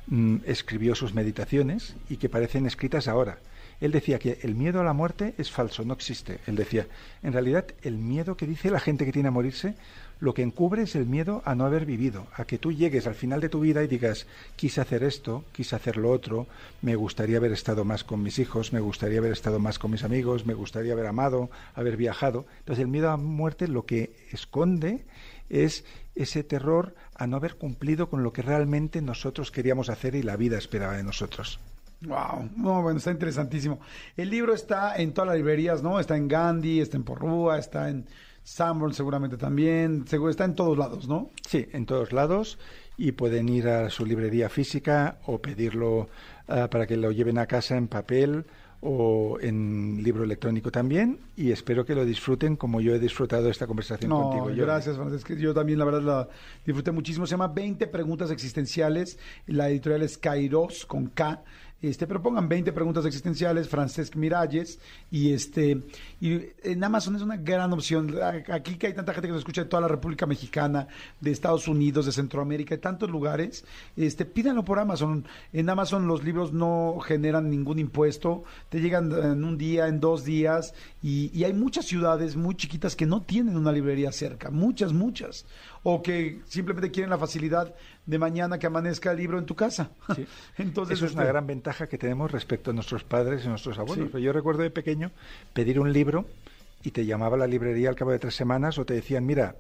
mm, escribió sus meditaciones y que parecen escritas ahora. Él decía que el miedo a la muerte es falso, no existe. Él decía, en realidad, el miedo que dice la gente que tiene a morirse, lo que encubre es el miedo a no haber vivido, a que tú llegues al final de tu vida y digas, quise hacer esto, quise hacer lo otro, me gustaría haber estado más con mis hijos, me gustaría haber estado más con mis amigos, me gustaría haber amado, haber viajado. Entonces el miedo a muerte lo que esconde es ese terror a no haber cumplido con lo que realmente nosotros queríamos hacer y la vida esperaba de nosotros. Wow, no, bueno, está interesantísimo. El libro está en todas las librerías, ¿no? Está en Gandhi, está en Porrúa, está en Sanborn seguramente también, seguro está en todos lados, ¿no? Sí, en todos lados y pueden ir a su librería física o pedirlo ah, para que lo lleven a casa en papel o en libro electrónico también y espero que lo disfruten como yo he disfrutado esta conversación No, contigo. Jordi. gracias, Francesca. Yo también, la verdad, la disfruté muchísimo. Se llama 20 preguntas existenciales. La editorial es Kairos, con K. Este, pero pongan 20 preguntas existenciales, Francesc Miralles, y este, y en Amazon es una gran opción. Aquí que hay tanta gente que nos escucha de toda la República Mexicana, de Estados Unidos, de Centroamérica, de tantos lugares, este, pídanlo por Amazon. En Amazon los libros no generan ningún impuesto, te llegan en un día, en dos días, y, y hay muchas ciudades muy chiquitas que no tienen una librería cerca, muchas, muchas, o que simplemente quieren la facilidad de mañana que amanezca el libro en tu casa. Sí. *laughs* Entonces, Eso es una este, gran ventaja que tenemos respecto a nuestros padres y nuestros abuelos. Sí. Yo recuerdo de pequeño pedir un libro y te llamaba la librería al cabo de tres semanas o te decían, mira,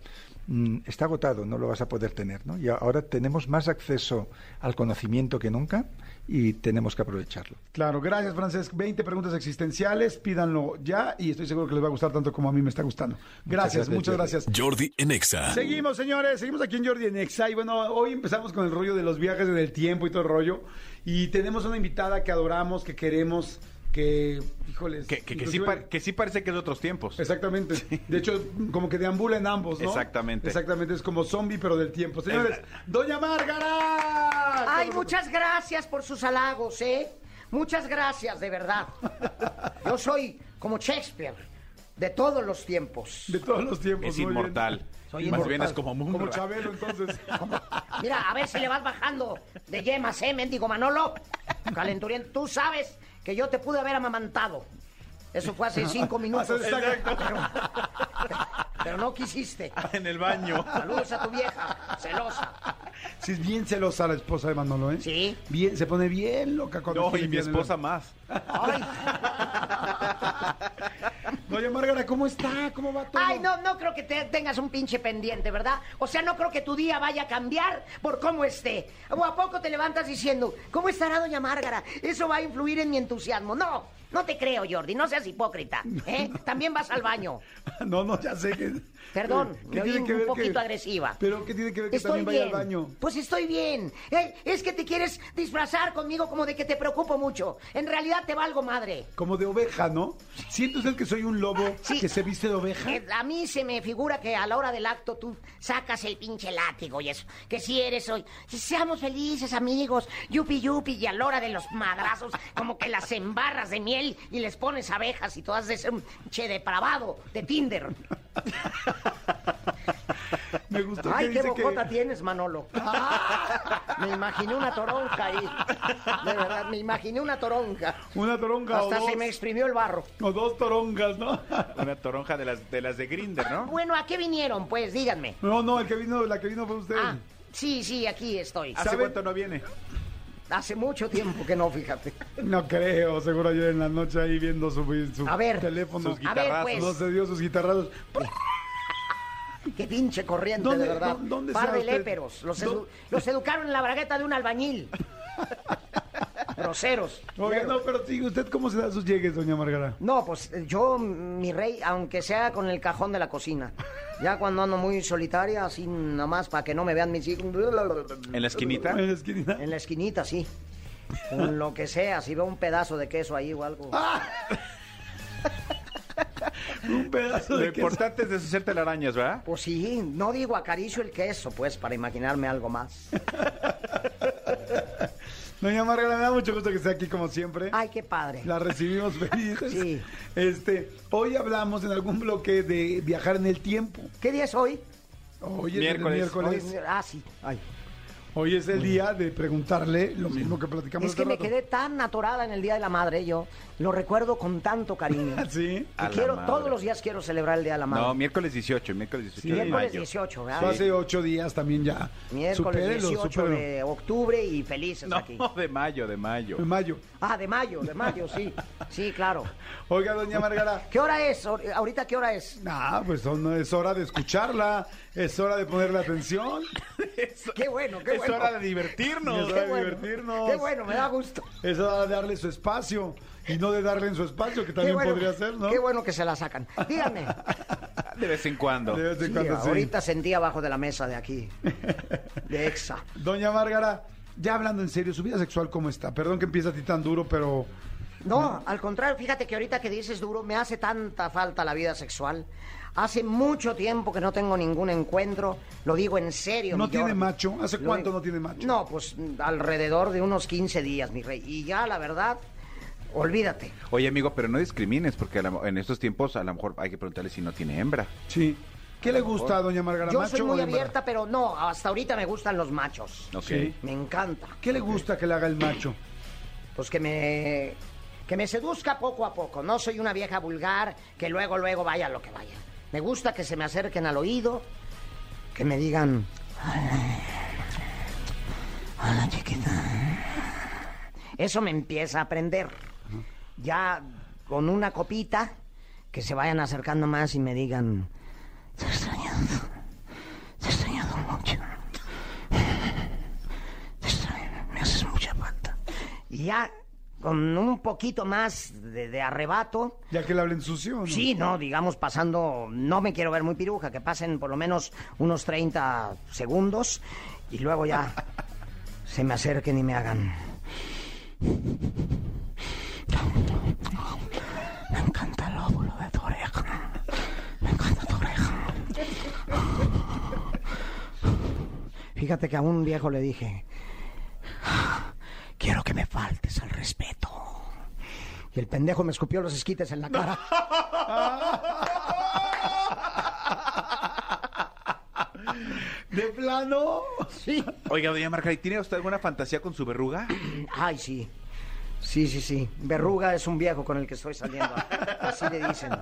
mm, está agotado, no lo vas a poder tener. ¿no? Y ahora tenemos más acceso al conocimiento que nunca y tenemos que aprovecharlo. Claro, gracias, Francesc. 20 preguntas existenciales, pídanlo ya y estoy seguro que les va a gustar tanto como a mí me está gustando. Gracias, muchas gracias. Jordi en Exa. Seguimos, señores, seguimos aquí en Jordi en Exa y bueno, hoy empezamos con el rollo de los viajes en el tiempo y todo el rollo y tenemos una invitada que adoramos, que queremos, que, híjoles... Que, que, que sí, que sí parece que es de otros tiempos. Exactamente. De hecho, como que deambula en ambos, ¿no? Exactamente. Exactamente, es como zombie, pero del tiempo. Señores, Doña Márgara. Ay, muchas gracias por sus halagos, ¿eh? Muchas gracias, de verdad. *laughs* Yo soy como Shakespeare, de todos los tiempos. De todos los tiempos. Es muy bien. inmortal. Soy Más inmortal. bien es como Munra. Como Chabelo, entonces. Mira, a ver si le vas bajando de yemas, ¿eh, mendigo Manolo? *laughs* Calenturiento, tú sabes que yo te pude haber amamantado. Eso fue hace *laughs* cinco minutos. Exacto. Pero, pero no quisiste. *laughs* En el baño. Saludos a tu vieja, celosa. Sí, es bien celosa la esposa de Manolo, ¿eh? Sí. Bien, se pone bien loca cuando No, y mi esposa más. Ay, Doña Márgara, ¿cómo está? ¿Cómo va todo? ay, no, no creo que te- tengas un pinche pendiente, ¿verdad? O sea, no creo que tu día vaya a cambiar por cómo esté. ¿O a poco te levantas diciendo, ¿cómo estará Doña Márgara? Eso va a influir en mi entusiasmo. No, no te creo, Jordi, no seas hipócrita. ¿eh? También vas al baño. *laughs* No, no, ya sé que... Perdón, ¿Qué me oí un poquito que- agresiva. ¿Pero qué tiene que ver que Estoy también vaya bien. al baño? Pues estoy bien. Eh, es que te quieres disfrazar conmigo como de que te preocupo mucho. En realidad te valgo madre. Como de oveja, ¿no? ¿Siente usted que soy un lobo *laughs* Sí. que se viste de oveja? Eh, a mí se me figura que a la hora del acto tú sacas el pinche látigo y eso. Que si eres hoy. Seamos felices, amigos. Yupi yupi. Y a la hora de los madrazos, como que las embarras de miel y les pones abejas y todas de ese che depravado de Tinder. Me gustó que Ay, qué dice bocota que... tienes, Manolo. Me imaginé una toronja ahí. De verdad, me imaginé una toronja. Una toronja Hasta o dos. se me exprimió el barro. O dos toronjas, ¿no? Una toronja de las de las de Grinder, ¿no? Bueno, ¿a qué vinieron? Pues díganme. No, no, el que vino, la que vino fue usted. Ah, sí, sí, aquí estoy. ¿Hace ¿Sabe? cuánto no viene? Hace mucho tiempo que no, fíjate. No creo, seguro ayer en la noche ahí viendo su, su A ver, teléfono. sus A ver, guitarrazos. pues. No se dio sus guitarrazos. *laughs* Qué pinche corriente, ¿Dónde- de verdad. dó- dónde Par de léperos. Los, ¿Dó- edu- los educaron en la bragueta de un albañil. *laughs* Groseros. Oiga, no, pero sí, ¿usted cómo se da sus llegues, doña Margarita? No, pues yo, mi rey, aunque sea con el cajón de la cocina. Ya cuando ando muy solitaria, así nada más para que no me vean mis hijos. ¿En la esquinita? En la esquina. En la esquinita, sí. Con lo que sea, si veo un pedazo de queso ahí o algo. Un pedazo Lo de queso. importante es deshacer telarañas, ¿verdad? Pues sí, no digo acaricio el queso, pues, para imaginarme algo más. *laughs* Doña Margarita, me da mucho gusto que esté aquí como siempre. Ay, qué padre. La recibimos felices. *laughs* Sí. Este, hoy hablamos en algún bloque de viajar en el tiempo. ¿Qué día es hoy? Hoy es Miércoles. el miércoles. Hoy- ah, sí. Ay. Hoy es el día de preguntarle lo mismo que platicamos Es que me quedé tan atorada en el Día de la Madre, yo lo recuerdo con tanto cariño. *laughs* Sí. A Que la quiero, todos los días quiero celebrar el Día de la Madre. No, miércoles 18, miércoles 18 de Miércoles mayo. 18, Fue ¿verdad? Hace ocho días también ya. Miércoles Supérelo, 18 supérelo. de octubre y felices No, aquí. de mayo, de mayo. En mayo. Ah, de mayo, de mayo, sí. Sí, claro. Oiga, doña Margarita. *laughs* ¿Qué hora es? Ahor- ¿Ahorita qué hora es? Ah, pues son- es hora de escucharla, es hora de ponerle atención, *laughs* Qué bueno, qué es bueno. hora de divertirnos. Es hora Qué de bueno, divertirnos. Qué bueno, me da gusto. es hora de darle su espacio y no de darle en su espacio, que también bueno, podría ser, ¿no? Qué bueno que se la sacan. Díganme. *laughs* De vez en cuando. De vez en Sí, cuando sí. ahorita sentí abajo de la mesa de aquí. De Exa. *laughs* Doña Márgara, ya hablando en serio, ¿su vida sexual cómo está? Perdón que empiece a ti tan duro, pero No, al contrario, fíjate que ahorita que dices duro, me hace tanta falta la vida sexual. Hace mucho tiempo que no tengo ningún encuentro, lo digo en serio. ¿No tiene Jordi. macho? ¿Hace Lo cuánto digo- no tiene macho? No, pues alrededor de unos 15 días, mi rey. Y ya, la verdad, olvídate. Oye, amigo, pero no discrimines, porque a la- en estos tiempos a lo mejor hay que preguntarle si no tiene hembra. sí. ¿Qué le gusta a doña Márgara, Yo macho soy o muy hembra? abierta, pero no, hasta ahorita me gustan los machos. Ok. Sí. Me encanta. ¿Qué le gusta que le haga el macho? Pues que me que me seduzca poco a poco. No soy una vieja vulgar que luego luego vaya lo que vaya. Me gusta que se me acerquen al oído, que me digan Hola, chiquita. Eso me empieza a aprender. Ya con una copita que se vayan acercando más y me digan, te he extrañado, te he extrañado mucho. Te extraño, me haces mucha falta. Y ya con un poquito más de, de arrebato, Ya que le hablen sucio. ¿no? Sí, no, digamos pasando, no me quiero ver muy piruja, que pasen por lo menos unos 30 segundos y luego ya *laughs* se me acerquen y me hagan. Me encanta el óvulo de tu oreja. Me encanta tu oreja. Fíjate que a un viejo le dije, quiero que me faltes al respeto. Y el pendejo me escupió los esquites en la cara. ¿De plano? Sí. Oiga, doña Margarita, ¿tiene usted alguna fantasía con su verruga? Ay, sí. Sí, sí, sí. Verruga es un viejo con el que estoy saliendo. Así le dicen.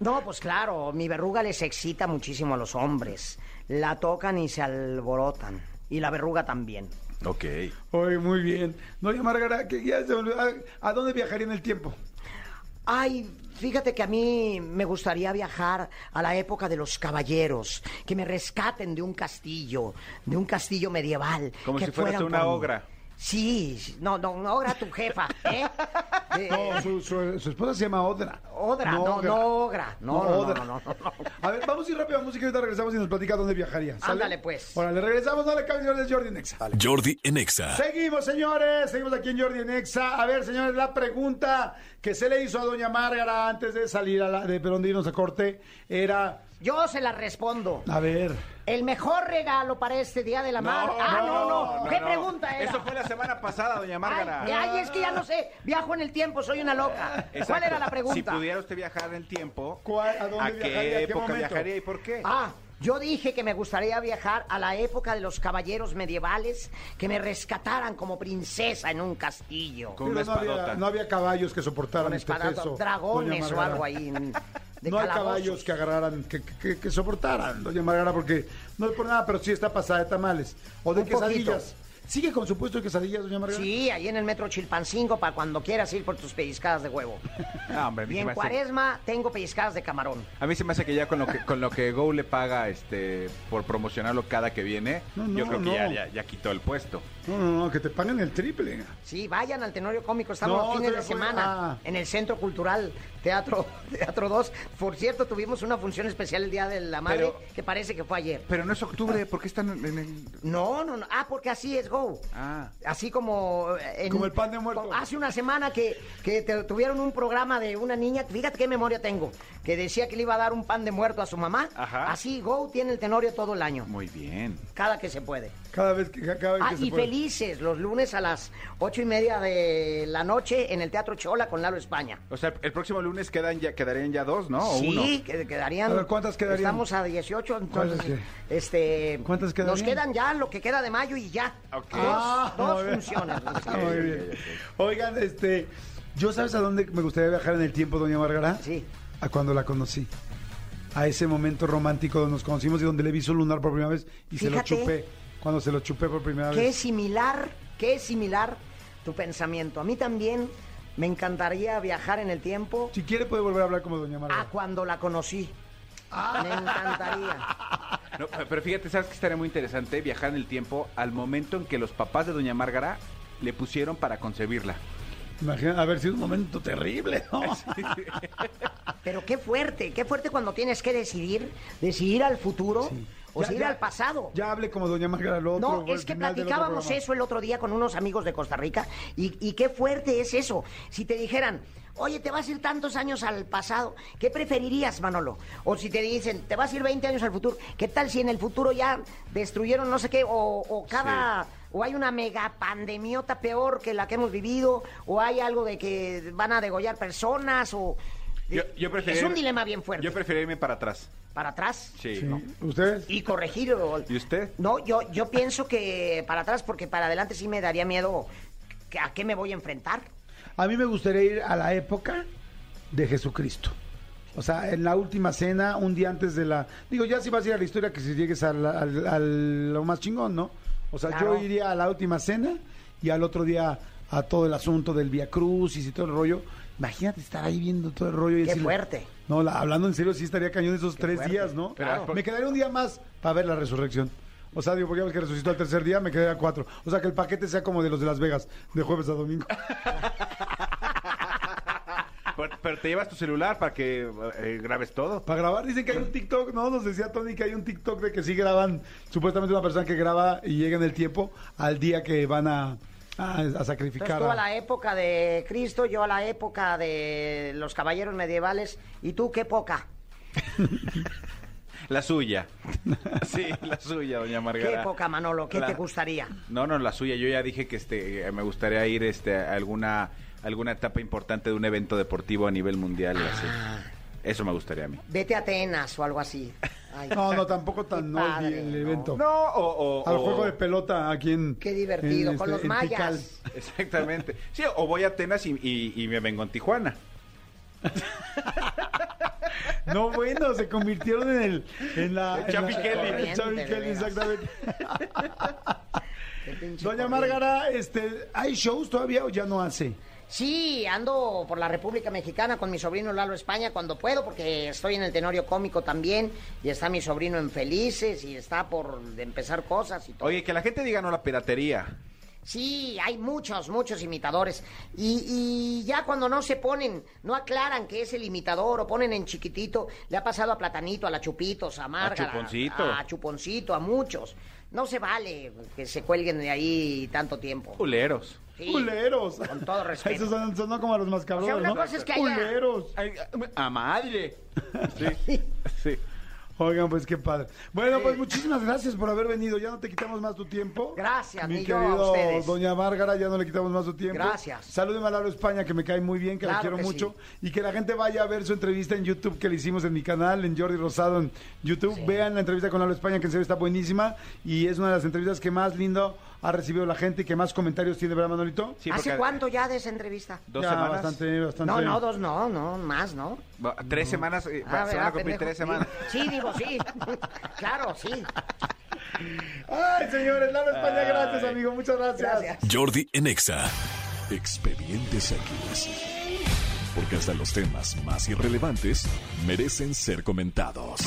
No, pues claro, mi verruga les excita muchísimo a los hombres. La tocan y se alborotan. Y la verruga también. Ok. Oye, muy bien. Doña Margarita, que ya se me olvidó. ¿A, a dónde viajaría en el tiempo? Ay, fíjate que a mí me gustaría viajar a la época de los caballeros, que me rescaten de un castillo, de un castillo medieval. Como que si fueras una con- ogra. Sí, no, no, una ogra tu jefa, ¿eh? *laughs* Eh, No, su, su- su esposa se llama Odra. Odra, no, no, ogra. No, no, no, Odra. no, no, no. *laughs* A ver, vamos a ir rápido a música y ahorita regresamos y nos platica dónde viajaría. ¿sale? Ándale, pues. Órale, regresamos, no le cambies de Jordi Nexa. Jordi en Exa. Seguimos, señores. Seguimos aquí en Jordi Nexa. A ver, señores, la pregunta que se le hizo a doña Márgara antes de salir a la, de Perondino a corte era... Yo se la respondo. A ver... El mejor regalo para este Día de la Madre. ah, no, no. ¿Qué pregunta era? Eso fue la semana pasada, doña Márgara. Ay, ay, es que ya no sé. Viajo en el tiempo, soy una loca. ¿Cuál era la pregunta? Si pudiera usted viajar en el tiempo, ¿Cuál- a dónde qué viajaría? ¿A qué época viajaría y por qué? Ah, yo dije que me gustaría viajar a la época de los caballeros medievales que me rescataran como princesa en un castillo. Con Pero una no, había, no había caballos que soportaran Con este peso. dragones o algo ahí. *laughs* de no hay caballos que agarraran, que, que- que soportaran, doña Margarita, porque no es por nada, pero sí está pasada de tamales. O de Un quesadillas. ¿Sigue con su puesto de quesadillas, doña Margarita? Sí, ahí en el metro Chilpancingo para cuando quieras ir por tus pellizcadas de huevo. *laughs* No, hombre, a mí Y se en me hace- Cuaresma tengo pellizcadas de camarón. A mí se me hace que ya con lo que con lo que Go le paga este por promocionarlo cada que viene, No, no, yo creo que no. ya, ya, ya quitó el puesto. No, no, no, que te paguen el triple. Sí, vayan al Tenorio Cómico, estamos No, los fines de todavía puede- semana ah. en el Centro Cultural Teatro *laughs* Teatro 2. Por cierto, tuvimos una función especial el Día de la Madre Pero- que parece que fue ayer. Pero no es octubre, ¿por qué están en el No, no, no. Ah, porque así es Go. Ah. Así como... eh, en- Como el pan de muerto. Hace una semana que, que te- tuvieron un programa de una niña, fíjate qué memoria tengo, que decía que le iba a dar un pan de muerto a su mamá. Ajá. Así Go tiene el Tenorio todo el año, Muy bien. cada que se puede. Cada vez que, cada vez Ah, que se y puede. felices los lunes a las ocho y media de la noche en el Teatro Chola con Lalo España. O sea, el próximo lunes quedan ya quedarían ya dos, ¿no? O sí, uno. que- quedarían. A ver, ¿cuántas quedarían? Estamos a 18, entonces. ¿Cuántas Este. ¿Cuántas quedarían? Nos quedan ya lo que queda de mayo y ya. Ok. Dos, Ah, dos muy bien. funciones. Ah, muy bien. Oigan, este, ¿yo sabes a dónde me gustaría viajar en el tiempo, doña Margarita? Sí. A cuando la conocí. A ese momento romántico donde nos conocimos y donde le vi su lunar por primera vez y se lo chupé. Cuando se lo chupé por primera Qué vez. similar, qué similar tu pensamiento. A mí también me encantaría viajar en el tiempo Si quiere puede volver a hablar como doña a Margarita. cuando la conocí. Me encantaría. No, pero fíjate, ¿sabes que estaría muy interesante? Viajar en el tiempo al momento en que los papás de Doña Márgara le pusieron para concebirla. Imagina haber sido un momento terrible, ¿no? *laughs* Pero qué fuerte, qué fuerte cuando tienes que decidir, decidir al futuro o Ya- ya- al pasado. Ya hable como doña Margarita otro. No, es que platicábamos eso el otro día con unos amigos de Costa Rica y, y qué fuerte es eso. Si te dijeran, oye, te vas a ir tantos años al pasado, ¿qué preferirías, Manolo? O si te dicen, te vas a ir 20 años al futuro, ¿qué tal si en el futuro ya destruyeron no sé qué? O, o cada... O hay una mega pandemiota peor que la que hemos vivido, o hay algo de que van a degollar personas, o... Yo, yo es un dilema bien fuerte. Yo preferiría irme para atrás. Para atrás. Sí. ¿no? ¿Ustedes? Y corregir. o- ¿Y usted? No, yo, yo pienso que para atrás, porque para adelante sí me daría miedo que- a qué me voy a enfrentar. A mí me gustaría ir a la época de Jesucristo. O sea, en la última cena, un día antes de la... Digo, ya si vas a ir a la historia, que si llegues al, al- al- lo más chingón, ¿no? O sea, Claro. yo iría a la última cena y al otro día a todo el asunto del Via Crucis y todo el rollo. Imagínate estar ahí viendo todo el rollo y Qué decirle- fuerte. No, la- hablando en serio, sí estaría cañón esos tres fuerte. días, ¿no? Claro. Me quedaría un día más para ver la resurrección. O sea, digo, porque ya ves que resucitó al tercer día, me quedaría cuatro. O sea, que el paquete sea como de los de Las Vegas, de jueves a domingo. *laughs* Pero, pero te llevas tu celular para que eh, grabes todo. Para grabar, dicen que hay un TikTok, ¿no? Nos decía Tony que hay un TikTok de que sí graban, supuestamente una persona que graba y llega en el tiempo al día que van a, a, a Entonces sacrificar. tú a la época de Cristo, yo a la época de los caballeros medievales, ¿y tú qué poca? *laughs* La suya. *laughs* Sí, la suya, doña ¿Qué Margarita. época, Manolo? ¿Qué La- te gustaría? No, no, la suya. Yo ya dije que este me gustaría ir este a alguna alguna etapa importante de un evento deportivo a nivel mundial así. Ah. Eso me gustaría a mí. Vete a Atenas o algo así. *laughs* Ay, No, no, tampoco tan Qué no el, padre, evento. No, o, o- Al o- juego de pelota aquí en. Qué divertido, en, con este, los mayas. Exactamente. Sí, o voy a Atenas y, y- y me vengo en Tijuana. *laughs* No, bueno, se convirtieron en el. En la. El en Chapi la- Kelly. Chapi Kelly, exactamente. *laughs* Doña. Márgara, este, ¿hay shows todavía o ya no hace? Sí, ando por la República Mexicana con mi sobrino Lalo España cuando puedo, porque estoy en el Tenorio Cómico también, y está mi sobrino en Felices, y está por empezar cosas y todo. Oye, que la gente diga no a la piratería. Sí, hay muchos, muchos imitadores. Y, y ya cuando no se ponen, no aclaran que es el imitador o ponen en chiquitito, le ha pasado a Platanito, a la Chupitos, a Márgara, Chuponcito. a Chuponcito, a muchos. No se vale que se cuelguen de ahí tanto tiempo. Culeros. Sí. ¡Culeros! Con todo *laughs* respeto. Esos son, son como los O mascabros, sea, una ¿no? cosa es que haya- ¡Culeros! Ay, a madre. Sí. sí. Oigan, pues qué padre. Bueno, pues muchísimas gracias por haber venido. Ya no te quitamos más tu tiempo. Gracias, Mi ni yo a querido ustedes. Doña Márgara, ya no le quitamos más tu tiempo. Gracias. Salúdeme a Lalo España, que me cae muy bien, que la Claro quiero que mucho. Y que la gente vaya a ver su entrevista en YouTube que le hicimos en mi canal, en Jordi Rosado en YouTube. Vean la entrevista con Lalo España, que en serio está buenísima. Y es una de las entrevistas que más lindo ha recibido la gente y que más comentarios tiene, ¿verdad, Manolito? Sí, ¿Hace porque- cuánto ya de esa entrevista? ¿Dos Ya, semanas? Bastante, bastante. No, no, dos no, no, más, ¿no? Va, Tres semanas. eh, va- Ah, se van a ¿verdad, cumplir pendejo? tres Sí. semanas. *laughs* Sí, digo, sí. *laughs* claro, sí. Ay, señores, Lalo España, gracias, amigo. Muchas gracias. Gracias. Jordi en Exa. Expedientes X. Porque hasta los temas más irrelevantes merecen ser comentados.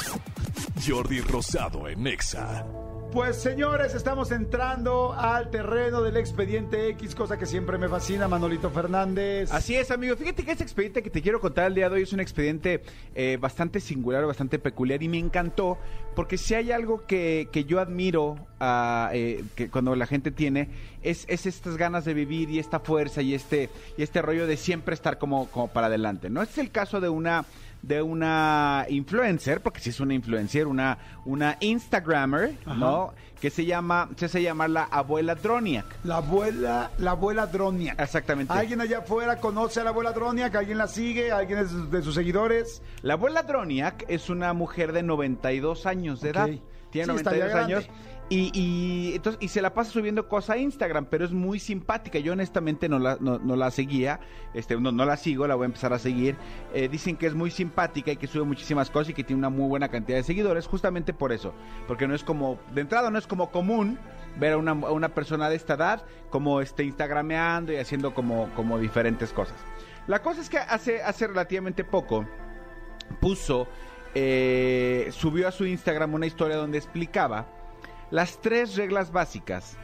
Jordi Rosado en Exa. Pues señores, estamos entrando al terreno del expediente X, cosa que siempre me fascina, Manolito Fernández. Así es, amigo. Fíjate que este expediente que te quiero contar el día de hoy es un expediente eh, bastante singular, bastante peculiar y me encantó porque si hay algo que, que yo admiro ah, eh, que cuando la gente tiene es, es estas ganas de vivir y esta fuerza y este y este rollo de siempre estar como, como para adelante. No este es el caso de una de una influencer, porque si es una influencer, una una Instagrammer, ¿no? Que se llama se hace llamar la abuela Droniak. La abuela, la abuela Droniak. Exactamente. ¿Alguien allá afuera conoce a la abuela Droniak? ¿Alguien la sigue? ¿Alguien es de sus seguidores? La abuela Droniak es una mujer de 92 años de Ok. edad. Tiene Sí, está ya 92 años. grande. Y, y, entonces, y se la pasa subiendo cosas a Instagram, pero es muy simpática. Yo honestamente no la, no, la seguía, este, no, no la sigo, la voy a empezar a seguir. Eh, dicen que es muy simpática y que sube muchísimas cosas y que tiene una muy buena cantidad de seguidores, justamente por eso. Porque no es como, de entrada no es como común ver a una, a una persona de esta edad como este, instagrameando y haciendo como, como diferentes cosas. La cosa es que hace, hace relativamente poco puso, eh, subió a su Instagram una historia donde explicaba las tres reglas básicas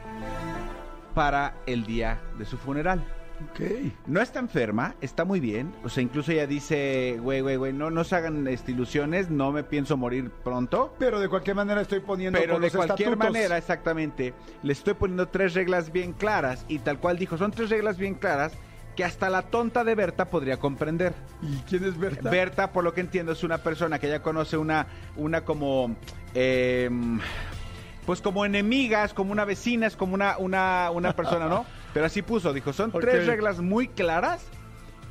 para el día de su funeral. Ok. No está enferma, está muy bien. O sea, incluso ella dice, güey, güey, güey, no, no se hagan este, ilusiones, no me pienso morir pronto. Pero de cualquier manera estoy poniendo Pero de cualquier estatutos. manera, exactamente, le estoy poniendo tres reglas bien claras. Y tal cual dijo, son tres reglas bien claras que hasta la tonta de Berta podría comprender. ¿Y quién es Berta? Berta, por lo que entiendo, es una persona que ya conoce una, una como, eh, pues como enemigas, como una vecina, es como una, una, una persona, ¿no? *laughs* Pero así puso, dijo, son tres reglas muy claras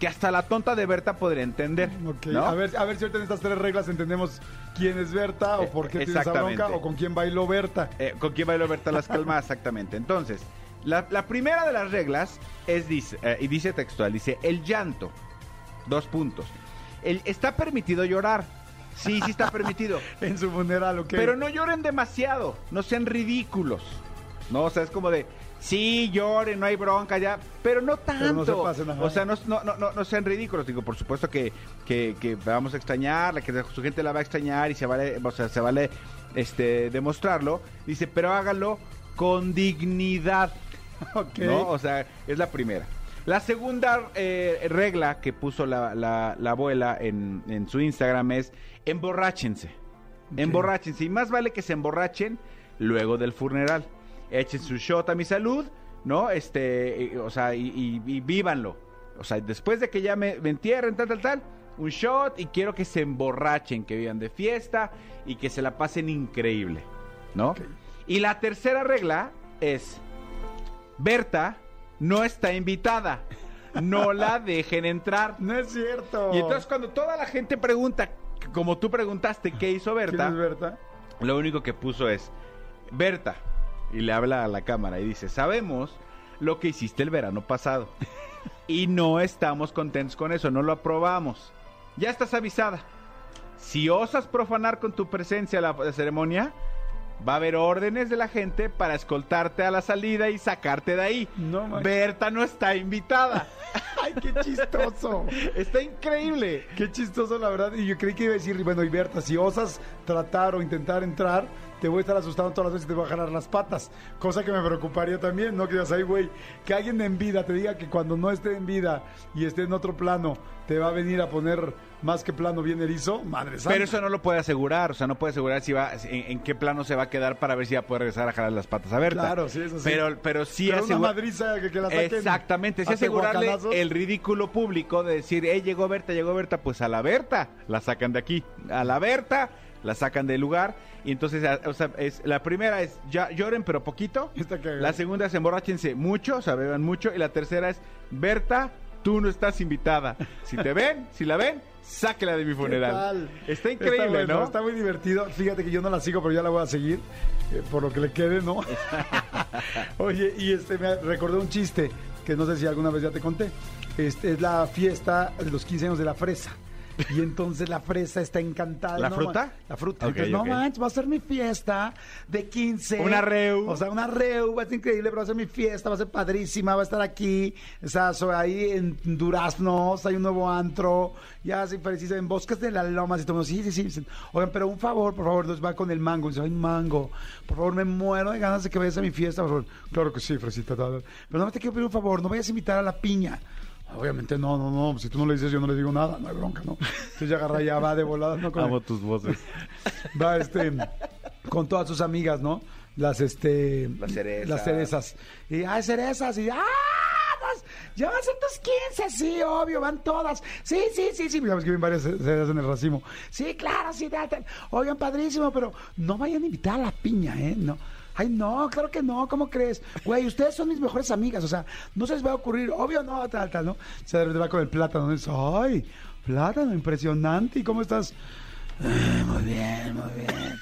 que hasta la tonta de Berta podría entender. Ok, ¿no? a, ver, a ver si ahorita en estas tres reglas entendemos quién es Berta o por qué tiene esa bronca o con quién bailó Berta. Eh, ¿Con quién bailó Berta las calmas? *laughs* Exactamente. Entonces, la, la primera de las reglas es, dice, eh, y dice textual, dice, el llanto, dos puntos. El, está permitido llorar. Sí, sí está permitido. *laughs* En su funeral, ok. Pero no lloren demasiado, no sean ridículos. ¿no? O sea, es como de, sí, lloren, no hay bronca ya, pero no tanto. Pero no se pasen, ajá. o sea, no, no, no, no, sean ridículos. Digo, por supuesto que, que, que vamos a extrañarla, que su gente la va a extrañar y se vale, o sea, se vale este, demostrarlo. Dice, pero háganlo con dignidad. *laughs* Ok. ¿no? O sea, es la primera. La segunda eh, regla que puso la, la- la abuela en, en su Instagram es emborráchense. Emborráchense. Y más vale que se emborrachen luego del funeral. Echen su shot a mi salud, ¿no? Este, eh, o sea, y, y- y vívanlo. O sea, después de que ya me, me entierren, tal, tal, tal, un shot y quiero que se emborrachen, que vivan de fiesta y que se la pasen increíble, ¿no? Y la tercera regla es Berta no está invitada. No la dejen entrar. No es cierto. Y entonces cuando toda la gente pregunta, como tú preguntaste qué hizo ¿Quién Berta, es Berta? lo único que puso es Berta y le habla a la cámara y dice, "Sabemos lo que hiciste el verano pasado y no estamos contentos con eso, no lo aprobamos. Ya estás avisada. Si osas profanar con tu presencia la ceremonia, va a haber órdenes de la gente para escoltarte a la salida y sacarte de ahí. No. Berta no está invitada. *laughs* Ay, qué chistoso. *laughs* Está increíble. Qué chistoso, la verdad. Y yo creí que iba a decir, bueno, y Berta, si osas tratar o intentar entrar, te voy a estar asustando todas las veces y te voy a jalar las patas. Cosa que me preocuparía también, ¿no? Que digas, ay, güey, que alguien en vida te diga que cuando no esté en vida y esté en otro plano, te va a venir a poner más que plano bien erizo. Madre santa. Pero eso no lo puede asegurar, o sea, no puede asegurar si va, en, en qué plano se va a quedar para ver si va a poder regresar a jalar las patas a Berta. Claro, sí, eso sí. Pero, pero sí Pero una asegura- madriza que, que la saquen. Exactamente, sí asegurarle guacalazos. el ridículo público de decir, eh, llegó Berta, llegó Berta, pues a la Berta la sacan de aquí, a la Berta la sacan del lugar y entonces, o sea, es, la primera es ya lloren pero poquito, la segunda es emborráchense mucho, o sea, beban mucho y la tercera es Berta, tú no estás invitada, si te ven, si la ven, sáquela de mi ¿Qué funeral. Está increíble, bueno, ¿no? Está muy divertido. Fíjate que yo no la sigo, pero ya la voy a seguir. eh, por lo que le quede, ¿no? *laughs* Oye, y este me recordé un chiste que no sé si alguna vez ya te conté. Este es la fiesta de los 15 años de la fresa. Y entonces la fresa está encantada. ¿La no fruta? La fruta. Ok, Entonces, ok. no manches, va a ser mi fiesta de 15. Una reu. O sea, una reu, va a ser increíble, pero va a ser mi fiesta, va a ser padrísima, va a estar aquí, o sea, so- ahí en Duraznos, hay un nuevo antro, ya se precisa, en Bosques de las Lomas y todo, sí, sí, sí, oigan, pero un favor, por favor, nos va con el mango, dice, ay, mango, por favor, me muero de ganas de que vayas a mi fiesta, por favor, claro que sí, fresita, pero no te quiero pedir un favor, no vayas a invitar a la piña. Obviamente no, no, no, si tú no le dices yo no le digo nada, no hay bronca, ¿no? Entonces ya agarra, ya va de volada, ¿no? Con el- Amo tus voces. *laughs* va este con todas sus amigas, ¿no? Las este Las cerezas. las cerezas. Y ay, cerezas y ah, vas- ya van a ser tus 15, sí, obvio, van todas. Sí, sí, sí, sí, digamos que ven varias cerezas en el racimo. Sí, claro, sí, tal. Oigan, padrísimo, pero no vayan a invitar a la piña, ¿eh? No. Ay, no, claro que no, ¿cómo crees? Güey, ustedes son mis mejores amigas, o sea, no se les va a ocurrir, obvio no, tal, tal, ¿no? Repente va con el plátano, dice, ay, plátano, impresionante, ¿y cómo estás? "Ah, muy bien, muy bien.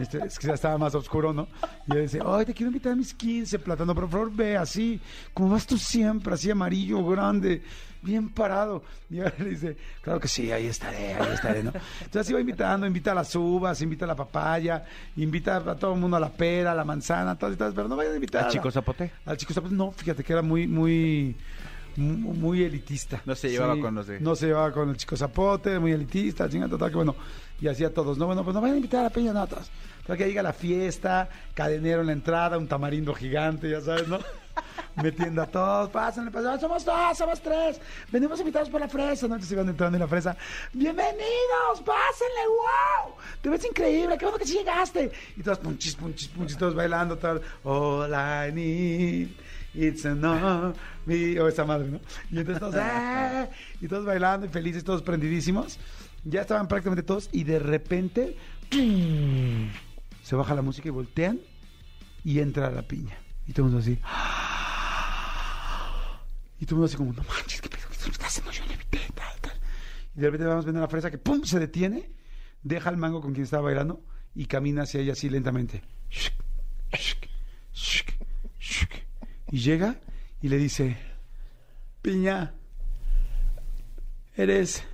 Este, es que ya estaba más oscuro, ¿no? Y él dice, ay, te quiero invitar a mis 15, plátano, pero por favor ve así, como vas tú siempre, así amarillo, grande, bien parado. Y ahora le dice, claro que sí, ahí estaré, ahí estaré, ¿no? Entonces así va invitando, invita a las uvas, invita a la papaya, invita a todo el mundo a la pera, a la manzana, todas y todas, pero no vayan a invitar ¿Al chico zapote? Al chico zapote, no, fíjate que era muy, muy, mu- muy elitista. No se llevaba con los de- No se llevaba con el chico zapote, muy elitista, chingada, total, que bueno, y hacía todos, no, bueno, pues no vayan a invitar a la peña, no, todos. Total, que llega la fiesta, cadenero en la entrada, un tamarindo gigante, ya sabes, ¿no? *laughs* Metiendo a todos, pásenle, pásenle, somos dos, somos tres, venimos invitados por la fresa, ¿no? Entonces iban entrando en la fresa, bienvenidos, pásenle, wow, te ves increíble, qué bueno que sí llegaste. Y todos punchis, punchis, punchis, todos bailando, tal, all I need, it's enough, me, o esa madre, ¿no? Y entonces todos, ¡eh! y todos bailando y felices, todos prendidísimos. Ya estaban prácticamente todos y de repente ¡tum! Se baja la música y voltean y entra la piña. Y todo el mundo así. Y todo el mundo así como, no manches, ¿qué pedo? ¿Qué está haciendo yo? Y de repente vamos viendo la fresa que ¡pum! se detiene, deja el mango con quien estaba bailando y camina hacia ella así lentamente. Y llega y le dice, Piña, eres,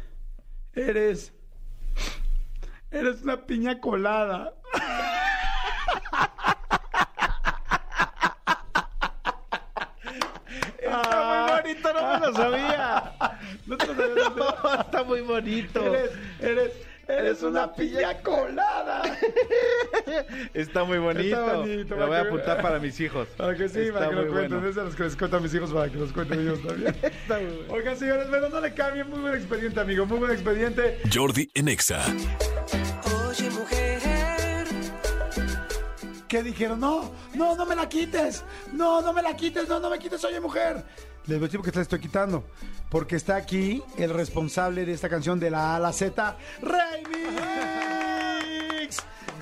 eres, eres una piña colada. *laughs* no lo sabía. No te lo sabía. No, está muy bonito. Eres, eres, eres una, una piña colada. *laughs* Está muy bonito. Está bonito lo voy a apuntar para mis hijos. Para que sí, para que lo cuenten. Es a los que les cuento a mis hijos para que los cuenten ellos también. *laughs* Oigan, señores, pero no le cambien. Muy buen expediente, amigo. Muy buen expediente. Jordi Enexa. Oye, mujer que dijeron, no, no, no me la quites, no, no me la quites, no, no me quites, oye mujer. Les voy a decir por qué te la estoy quitando. Porque está aquí el responsable de esta canción de la A a la Z.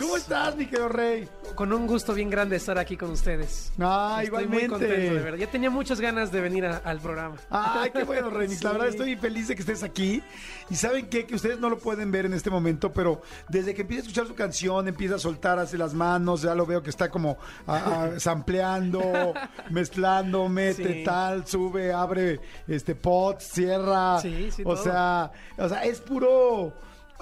¿Cómo estás, mi querido Rey? Con un gusto bien grande estar aquí con ustedes. Ah, Estoy igualmente. muy contento, de verdad. Ya tenía muchas ganas de venir a- al programa. Ay, qué bueno, Remix. La *laughs* verdad estoy feliz de que estés aquí. Y saben qué? que ustedes no lo pueden ver en este momento, pero desde que empieza a escuchar su canción, empieza a soltar así las manos, ya lo veo que está como *laughs* sampleando, mezclando, mete Sí. tal, sube, abre este pot, cierra. Sí, sí, o todo. sea, o sea, es puro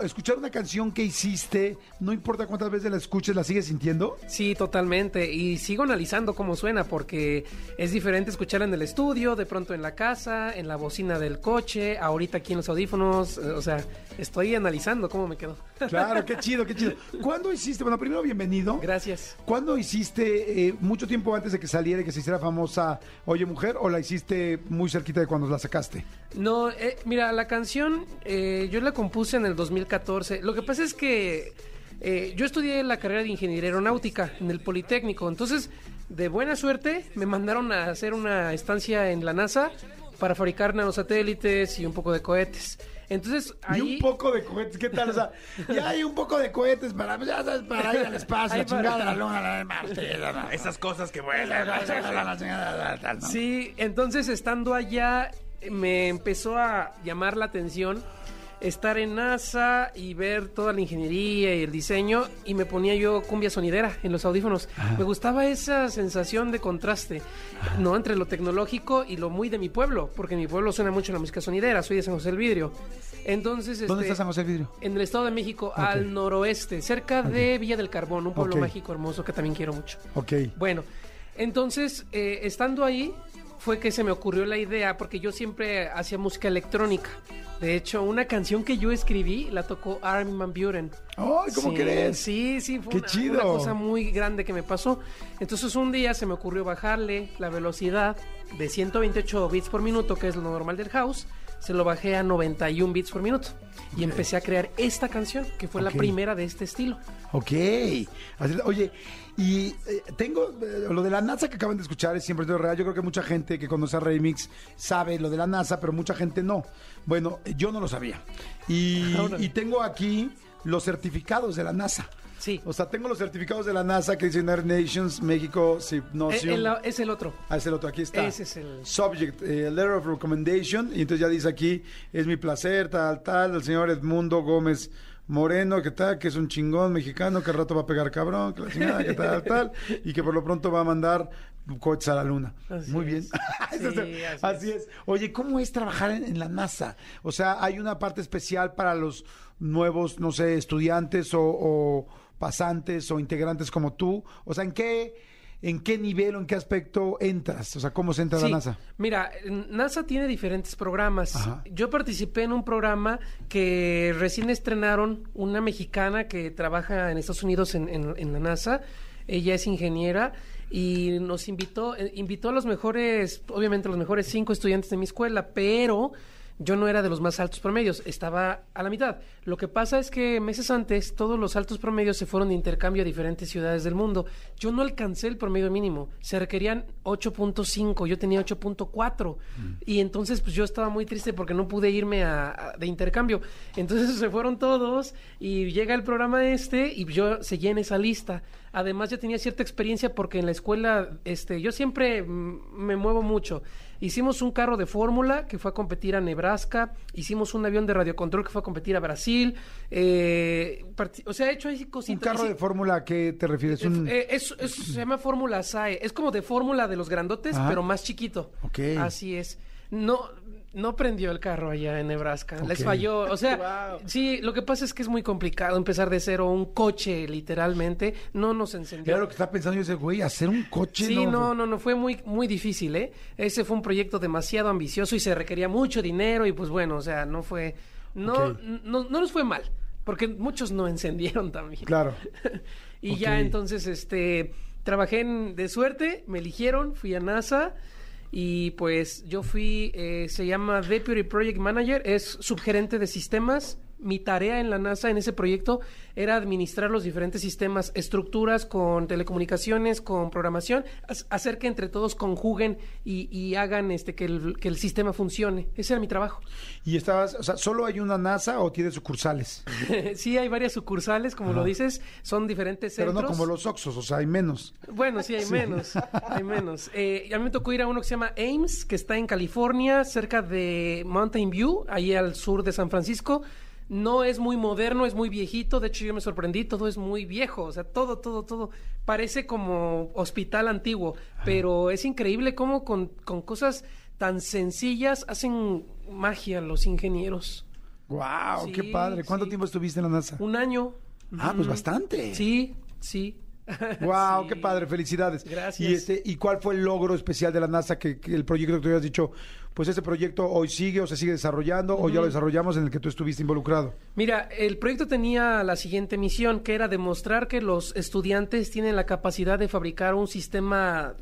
escuchar una canción que hiciste, no importa cuántas veces la escuches, la sigues sintiendo. Sí, totalmente. Y sigo analizando cómo suena porque es diferente escucharla en el estudio, de pronto en la casa, en la bocina del coche, ahorita aquí en los audífonos. eh, O sea, estoy analizando cómo me quedó. Claro, qué chido, qué chido. ¿Cuándo hiciste? Bueno, primero bienvenido. Gracias. ¿Cuándo hiciste, eh, mucho tiempo antes de que saliera y que se hiciera famosa Oye Mujer, o la hiciste muy cerquita de cuando la sacaste? No, eh, mira, la canción eh, yo la compuse en el 2014. Lo que pasa es que eh, yo estudié la carrera de ingeniería aeronáutica en el Politécnico. Entonces, de buena suerte, me mandaron a hacer una estancia en la NASA para fabricar nanosatélites y un poco de cohetes. Entonces, Y ahí... un poco de cohetes, ¿qué tal? O sea, *laughs* ya hay un poco de cohetes para, pues, ya sabes, para ir al espacio, la chingada, para- la luna, la de Marte, la- la- Esas cosas que la- vuelan. Sí, entonces estando allá me empezó a llamar la atención estar en NASA y ver toda la ingeniería y el diseño y me ponía yo cumbia sonidera en los audífonos. Me gustaba esa sensación de contraste, ¿no? Entre lo tecnológico y lo muy de mi pueblo, porque en mi pueblo suena mucho la música sonidera, soy de San José del Vidrio. Entonces, ¿Dónde este, está San José del Vidrio? En el Estado de México, al noroeste, cerca de Villa del Carbón, un pueblo mágico hermoso que también quiero mucho. Ok. Bueno, entonces, eh, estando ahí, fue que se me ocurrió la idea, porque yo siempre hacía música electrónica. De hecho, una canción que yo escribí la tocó Armin Van Buren. Ay, ¿cómo Sí, crees? Sí, sí, fue Qué una, chido. una cosa muy grande que me pasó. Entonces, un día se me ocurrió bajarle la velocidad de 128 bits por minuto, que es lo normal del house, se lo bajé a 91 bits por minuto. Y empecé a crear esta canción, que fue la primera de este estilo. Ok. Oye, y eh, tengo eh, lo de la NASA que acaban de escuchar, es siempre real. Yo creo que mucha gente que conoce a Remix sabe lo de la NASA, pero mucha gente no. Bueno, eh, yo no lo sabía. Y, tengo aquí los certificados de la NASA. Sí. O sea, tengo los certificados de la NASA que dicen United Nations, México, Eh, Hypnosium. el- es el otro. Ah, es el otro, aquí está. Ese es el- Subject, eh, Letter of Recommendation. Y entonces ya dice aquí, es mi placer, tal, tal, el señor Edmundo Gómez Moreno, que tal, que es un chingón mexicano, que al rato va a pegar cabrón, que la chingada, que tal, *laughs* tal, y que por lo pronto va a mandar cohetes a la luna. Así Muy bien. *laughs* es. Sí, así es. Oye, ¿cómo es trabajar en, en la NASA? O sea, ¿hay una parte especial para los nuevos, no sé, estudiantes o, o pasantes o integrantes como tú? O sea, ¿en qué, en qué nivel o en qué aspecto entras? O sea, ¿cómo se entra a la NASA? Mira, NASA tiene diferentes programas. Ajá. Yo participé en un programa que recién estrenaron una mexicana que trabaja en Estados Unidos en, en- en la NASA. Ella es ingeniera y nos invitó, eh, invitó a los mejores, obviamente los mejores cinco estudiantes de mi escuela, pero yo no era de los más altos promedios, estaba a la mitad. Lo que pasa es que meses antes todos los altos promedios se fueron de intercambio a diferentes ciudades del mundo. Yo no alcancé el promedio mínimo, se requerían 8.5, yo tenía 8.4 y entonces pues yo estaba muy triste porque no pude irme a, a- de intercambio. Entonces *laughs* se fueron todos y llega el programa este y yo seguí en esa lista. Además ya tenía cierta experiencia porque en la escuela este yo siempre mm, me muevo mucho. Hicimos un carro de fórmula que fue a competir a Nebraska, hicimos un avión de radiocontrol que fue a competir a Brasil, eh, o sea, he hecho ahí ¿Un cositas. carro Sí, de fórmula a qué te refieres? Un... eh, es- es- se llama Fórmula SAE. Es como de fórmula de los grandotes, Ajá. pero más chiquito. Ok. Así es. No, no prendió el carro allá en Nebraska. Les falló. O sea, sí, lo que pasa es que es muy complicado empezar de cero un coche, literalmente. No nos encendió. Lo que estaba pensando yo, ese güey, hacer un coche. Sí, no, no, no, fue muy, muy difícil, ¿eh? Ese fue un proyecto demasiado ambicioso y se requería mucho dinero y pues bueno, o sea, no fue No, Ok. no, no nos fue mal, porque muchos no *laughs* encendieron también. Claro. *laughs* Y ya entonces, este, trabajé en- de suerte, me eligieron, fui a NASA y pues yo fui, eh, se llama Deputy Project Manager, es subgerente de sistemas. Mi tarea en la NASA en ese proyecto era administrar los diferentes sistemas, estructuras con telecomunicaciones, con programación, hacer que entre todos conjuguen y, y hagan este que el, que el sistema funcione. Ese era mi trabajo. Y estabas, o sea, ¿solo hay una NASA o tiene sucursales? *laughs* sí, hay varias sucursales, como lo dices, son diferentes Pero centros. no como los Oxos, o sea, hay menos. Bueno, sí, hay menos, hay menos. *laughs* Eh, a mí me tocó ir a uno que se llama Ames, que está en California, cerca de Mountain View, ahí al sur de San Francisco. No es muy moderno, es muy viejito. De hecho, yo me sorprendí, todo es muy viejo. O sea, todo, todo, todo. Parece como hospital antiguo. Pero es increíble cómo con, con cosas tan sencillas hacen magia los ingenieros. ¡Wow! Sí, ¡Qué padre! ¿Cuánto sí. tiempo estuviste en la NASA? Un año. Ah, pues bastante. Sí, sí. *laughs* ¡Wow! Sí. ¡Qué padre! ¡Felicidades! Gracias. ¿Y, este, ¿Y cuál fue el logro especial de la NASA que, que el proyecto que tú habías dicho, pues ese proyecto hoy sigue o se sigue desarrollando o ya lo desarrollamos en el que tú estuviste involucrado? Mira, el proyecto tenía la siguiente misión, que era demostrar que los estudiantes tienen la capacidad de fabricar un sistema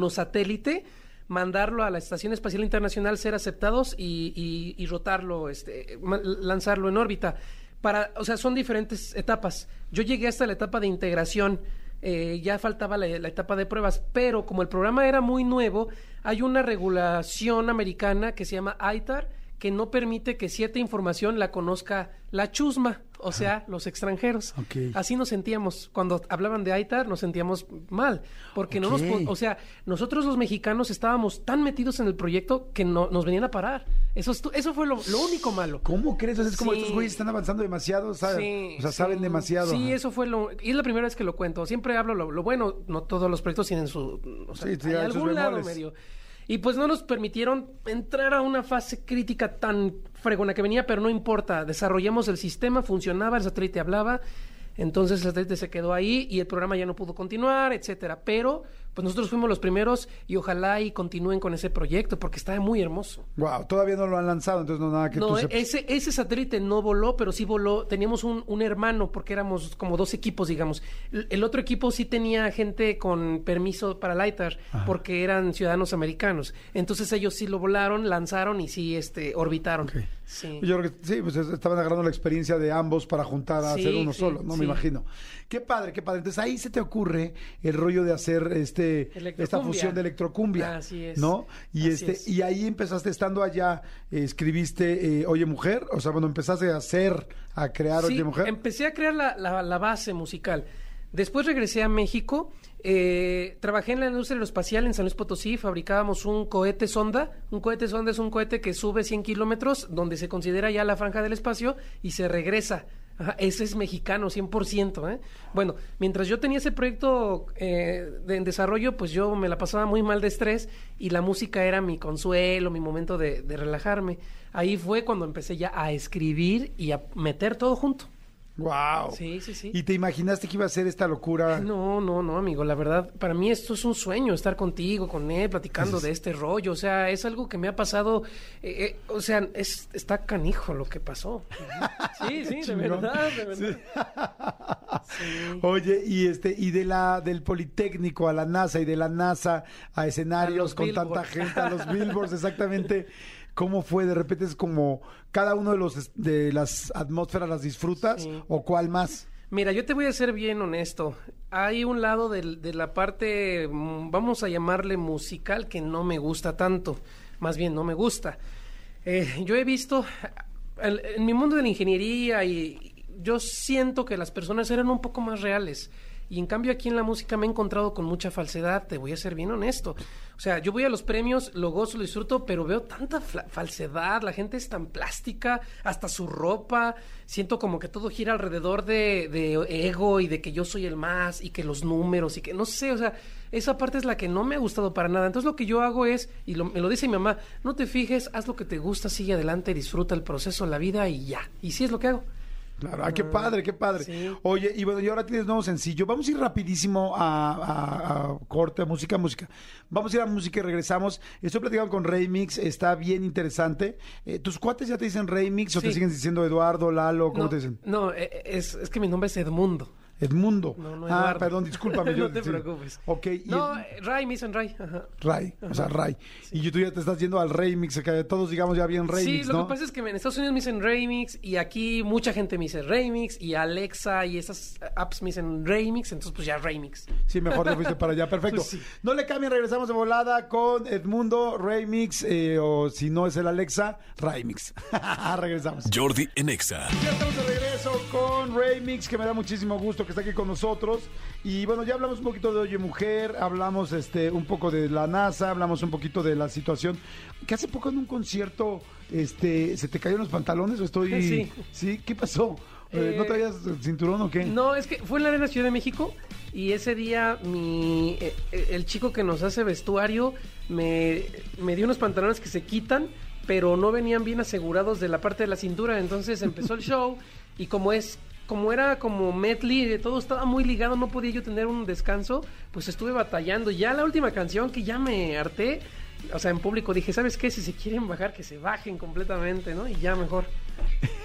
nanosatélite, mandarlo a la Estación Espacial Internacional, ser aceptados y, y- y rotarlo, este, lanzarlo en órbita. Para, o sea, son diferentes etapas. Yo llegué hasta la etapa de integración. Eh, ya faltaba la, la etapa de pruebas, pero como el programa era muy nuevo, hay una regulación americana que se llama ITAR, que no permite que cierta información la conozca la chusma, o sea, los extranjeros. Así nos sentíamos. Cuando hablaban de ITAR, nos sentíamos mal, porque no nos... O sea, nosotros los mexicanos estábamos tan metidos en el proyecto que no, nos venían a parar. Eso, estu- eso fue lo, lo único malo. ¿Cómo crees? Es como Sí. estos güeyes están avanzando demasiado, ¿sabes? Sí, o sea, sí. saben demasiado. Sí, eso fue lo... Y es la primera vez que lo cuento. Siempre hablo lo, lo bueno. No todos los proyectos tienen su... O sea, hay sus algún lado medio. Y pues no nos permitieron entrar a una fase crítica tan fregona que venía, pero no importa. Desarrollamos el sistema, funcionaba, el satélite hablaba. Entonces el satélite se quedó ahí y el programa ya no pudo continuar, etcétera. Pero pues nosotros fuimos los primeros y ojalá y continúen con ese proyecto porque está muy hermoso. Wow, todavía no lo han lanzado, entonces no nada que No, tú sepas. ese, ese satélite no voló, pero sí voló. Teníamos un, un hermano, porque éramos como dos equipos, digamos. El, el otro equipo sí tenía gente con permiso para el ITAR, porque eran ciudadanos americanos. Entonces ellos sí lo volaron, lanzaron y sí este, orbitaron. Sí. Yo creo que sí, pues es- estaban agarrando la experiencia de ambos para juntar a Sí, hacer uno sí, solo, ¿no? Me imagino. Qué padre, qué padre. Entonces ahí se te ocurre el rollo de hacer este esta fusión de electrocumbia. Así es. ¿No? Y Así este, es. y ahí empezaste estando allá, eh, escribiste eh, Oye Mujer, o sea, bueno, empezaste a hacer, a crear Sí, Oye Mujer. empecé a crear la, la- la base musical. Después regresé a México, eh, trabajé en la industria aeroespacial en San Luis Potosí, fabricábamos un cohete sonda. Un cohete sonda es un cohete que sube 100 kilómetros, donde se considera ya la franja del espacio y se regresa. Ajá, ese es mexicano, 100%. ¿eh? Bueno, mientras yo tenía ese proyecto eh, de, en desarrollo, pues yo me la pasaba muy mal de estrés y la música era mi consuelo, mi momento de, de relajarme. Ahí fue cuando empecé ya a escribir y a meter todo junto. Wow. Sí, sí, sí. ¿Y te imaginaste que iba a ser esta locura? No, no, no, amigo. La verdad, para mí esto es un sueño, estar contigo, con él, platicando de este rollo. O sea, es algo que me ha pasado. eh, eh, o sea, es, está canijo lo que pasó. *laughs* Sí, sí, de verdad, de verdad. *laughs* Sí. Oye, y este, y de la, del Politécnico a la NASA y de la NASA a escenarios A con tanta gente, a los *laughs* billboards, exactamente. ¿Cómo fue? De repente es como cada uno de los de las atmósferas las disfrutas Sí. o cuál más. Mira, yo te voy a ser bien honesto. Hay un lado de, la parte, mm, vamos a llamarle musical, que no me gusta tanto. Más bien, no me gusta. Eh, yo he visto, en mi mundo de la ingeniería, y yo siento que las personas eran un poco más reales. Y en cambio aquí en la música me he encontrado con mucha falsedad, te voy a ser bien honesto. O sea, yo voy a los premios, lo gozo, lo disfruto, pero veo tanta falsedad, la gente es tan plástica, hasta su ropa, siento como que todo gira alrededor de, de ego y de que yo soy el más y que los números y que no sé, o sea, esa parte es la que no me ha gustado para nada. Entonces lo que yo hago es, y lo- me lo dice mi mamá, no te fijes, haz lo que te gusta, sigue adelante, disfruta el proceso, la vida y ya. Y sí es lo que hago. Claro, ah, qué padre, qué padre. Sí. Oye, y bueno, y ahora tienes nuevo sencillo. Vamos a ir rapidísimo a, a- a corte, música, música. Vamos a ir a música y regresamos. Estoy platicando con Remix, está bien interesante. Eh, ¿Tus cuates ya te dicen Remix o te Sí. siguen diciendo Eduardo, Lalo? ¿Cómo no, te dicen? No, eh, es, es que mi nombre es Edmundo. Edmundo. No, no, ah, perdón, discúlpame. *laughs* yo- no te sí. preocupes. Ok, y No, el- Ray, me dicen Ray. Ajá. Ray, o sea, Ray. Y tú ya te estás yendo al Remix, que todos digamos ya bien Remix, sí, lo ¿no? que pasa es que en Estados Unidos me dicen Remix y aquí mucha gente me dice Remix y Alexa y esas apps me dicen Remix, entonces pues ya Remix. Sí, mejor te fuiste para allá, *laughs* perfecto. Pues sí. No le cambien, regresamos de volada con Edmundo, Remix, eh, o si no es el Alexa, Remix. *laughs* regresamos. Jordi en Exa. Ya estamos de regreso con Remix, que me da muchísimo gusto que está aquí con nosotros. Y bueno, ya hablamos un poquito de Oye Mujer, hablamos este un poco de la NASA, hablamos un poquito de la situación. Que hace poco en un concierto, este, ¿se te cayeron los pantalones o estoy...? *laughs* Sí. ¿Sí? ¿Qué pasó? Eh, ¿No Eh, traías cinturón o qué? No, es que fue en la Arena Ciudad de México y ese día mi eh, eh, el chico que nos hace vestuario me, me dio unos pantalones que se quitan, pero no venían bien asegurados de la parte de la cintura, entonces empezó el *laughs* show y como es como era como medley, todo estaba muy ligado, no podía yo tener un descanso, pues estuve batallando. Ya la última canción que ya me harté, o sea, en público dije, ¿sabes qué? Si se quieren bajar, que se bajen completamente, ¿no? Y ya mejor.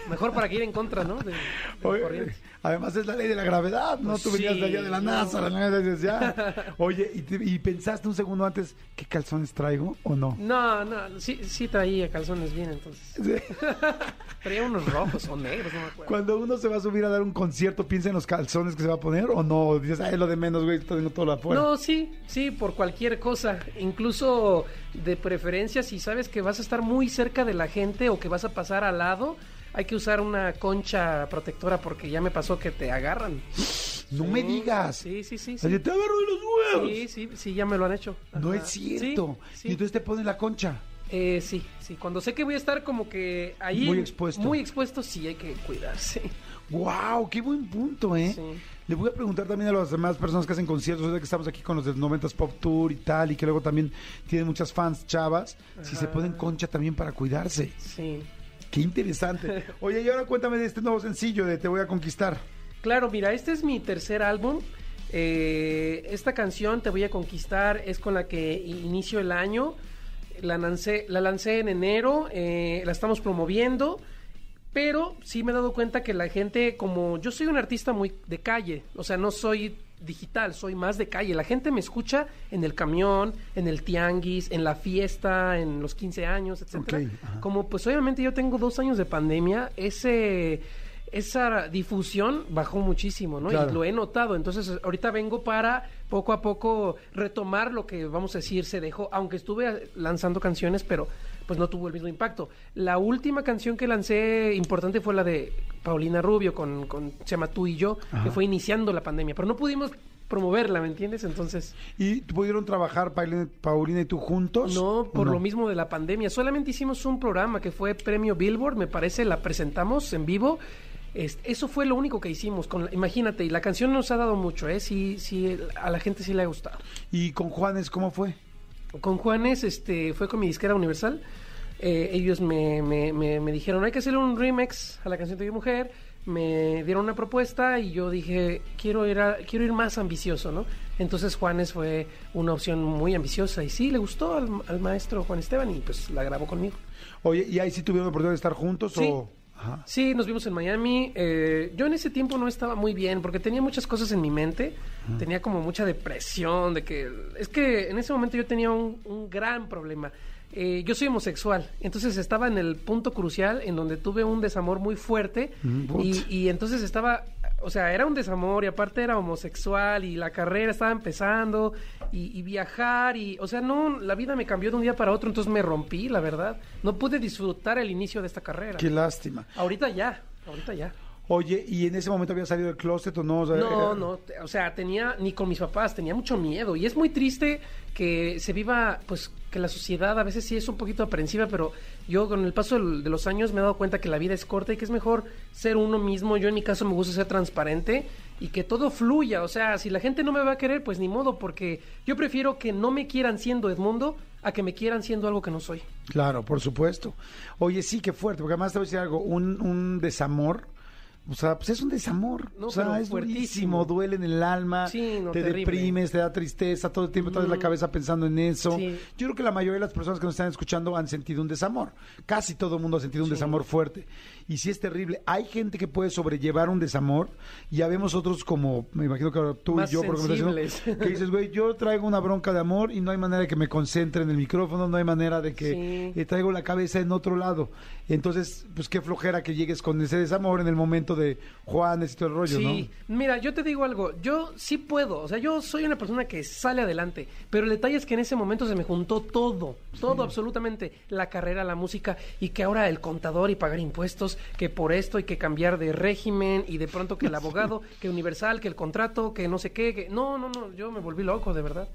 Mejor para que ir en contra, ¿no? De, de Oye, además es la ley de la gravedad, ¿no? Pues Tú venías de allá de la no. NASA, la NASA ya. Oye, ¿y, te- y pensaste un segundo antes qué calzones traigo o no? No, no, sí, sí traía calzones bien entonces. Sí. *laughs* Traía unos rojos o negros, no me acuerdo. Cuando uno se va a subir a dar un concierto, ¿piensa en los calzones que se va a poner o no? Dices, ay, lo de menos, güey, tengo todo lo afuera. No, sí, sí, por cualquier cosa. Incluso de preferencia, si sabes que vas a estar muy cerca de la gente o que vas a pasar al lado, hay que usar una concha protectora porque ya me pasó que te agarran. *gasps* No me digas. Sí, sí, sí. sí. Te agarro de los huevos. Sí, sí, sí, ya me lo han hecho. No es cierto. Sí. Y entonces te ponen la concha. Eh, sí, sí. Cuando sé que voy a estar como que ahí. Muy expuesto. Muy expuesto, sí hay que cuidarse. ¡Wow! ¡Qué buen punto, eh! Sí. Le voy a preguntar también a las demás personas que hacen conciertos, ahorita que estamos aquí con los del 90s Pop Tour y tal, y que luego también tienen muchas fans chavas, si se ponen concha también para cuidarse. Sí. ¡Qué interesante! *laughs* Oye, y ahora cuéntame de este nuevo sencillo de Te Voy a Conquistar. Claro, mira, este es mi tercer álbum. Eh, esta canción, Te voy a conquistar, es con la que inicio el año. La lancé, la lancé en enero, eh, la estamos promoviendo, pero sí me he dado cuenta que la gente, como yo soy un artista muy de calle, o sea, no soy digital, soy más de calle. La gente me escucha en el camión, en el tianguis, en la fiesta, en los 15 años, etcétera. Como pues obviamente yo tengo dos años de pandemia, ese esa difusión bajó muchísimo, ¿no? Claro. Y lo he notado. Entonces, ahorita vengo para poco a poco retomar lo que, vamos a decir, se dejó, aunque estuve lanzando canciones, pero pues no tuvo el mismo impacto. La última canción que lancé importante fue la de Paulina Rubio con, con se llama Tú y yo, que fue iniciando la pandemia, pero no pudimos promoverla, ¿me entiendes? Entonces, ¿Y pudieron trabajar Paulina, Paulina y tú juntos? no, por ¿O lo mismo de la pandemia. Solamente hicimos un programa que fue Premio Billboard, me parece, la presentamos en vivo. Es- eso fue lo único que hicimos. Con la- imagínate, y la canción nos ha dado mucho, ¿eh? Sí, sí, a la gente sí le ha gustado. ¿Y con Juanes cómo fue? Con Juanes, este, fue con mi disquera Universal. Eh, ellos me, me, me, me dijeron, hay que hacerle un remix a la canción de mi mujer. Me dieron una propuesta y yo dije, quiero ir, a- quiero ir más ambicioso, ¿no? Entonces Juanes fue una opción muy ambiciosa y sí, le gustó al, al maestro Juan Esteban y pues la grabó conmigo. Oye, ¿y ahí sí tuvieron la oportunidad de estar juntos Sí. o...? Ajá. Sí, nos vimos en Miami. Eh, yo en ese tiempo no estaba muy bien porque tenía muchas cosas en mi mente. Tenía como mucha depresión de que... Es que en ese momento yo tenía un, un gran problema. Eh, yo soy homosexual, entonces estaba en el punto crucial en donde tuve un desamor muy fuerte Mm, y, y entonces estaba, o sea, era un desamor y aparte era homosexual y la carrera estaba empezando y, y viajar y, o sea, no, la vida me cambió de un día para otro, entonces me rompí, la verdad. No pude disfrutar el inicio de esta carrera. Qué lástima. Ahorita ya, ahorita ya. Oye, ¿y en ese momento había salido del closet o no? O sea, No, era- no, o sea, tenía, ni con mis papás, tenía mucho miedo. Y es muy triste que se viva, pues, que la sociedad a veces sí es un poquito aprensiva, pero yo con el paso de los años me he dado cuenta que la vida es corta y que es mejor ser uno mismo. Yo en mi caso me gusta ser transparente y que todo fluya. O sea, si la gente no me va a querer, pues ni modo, porque yo prefiero que no me quieran siendo Edmundo a que me quieran siendo algo que no soy. Claro, por supuesto. Oye, sí, qué fuerte, porque además te voy a decir algo, un, un desamor o sea, pues es un desamor. No, o sea, es fuertísimo. duele en el alma, Sí, no, te terrible. deprimes, te da tristeza, todo el tiempo traes la cabeza pensando en eso. Sí. Yo creo que la mayoría de las personas que nos están escuchando han sentido un desamor. Casi todo el mundo ha sentido un desamor fuerte. Y sí es terrible. Hay gente que puede sobrellevar un desamor. Y ya vemos otros como, me imagino que ahora tú Más y yo, por sensibles. *laughs* que dices, güey, yo traigo una bronca de amor y no hay manera de que me concentre en el micrófono, no hay manera de que Sí. eh, traigo la cabeza en otro lado. Entonces, pues qué flojera que llegues con ese desamor en el momento de Juanes y todo el rollo, Sí, mira, yo te digo algo, yo sí puedo, o sea, yo soy una persona que sale adelante, pero el detalle es que en ese momento se me juntó todo, todo absolutamente, la carrera, la música y que ahora el contador y pagar impuestos, que por esto hay que cambiar de régimen y de pronto que el abogado, *laughs* que Universal, que el contrato, que no sé qué, que no, no, no, yo me volví loco, de verdad.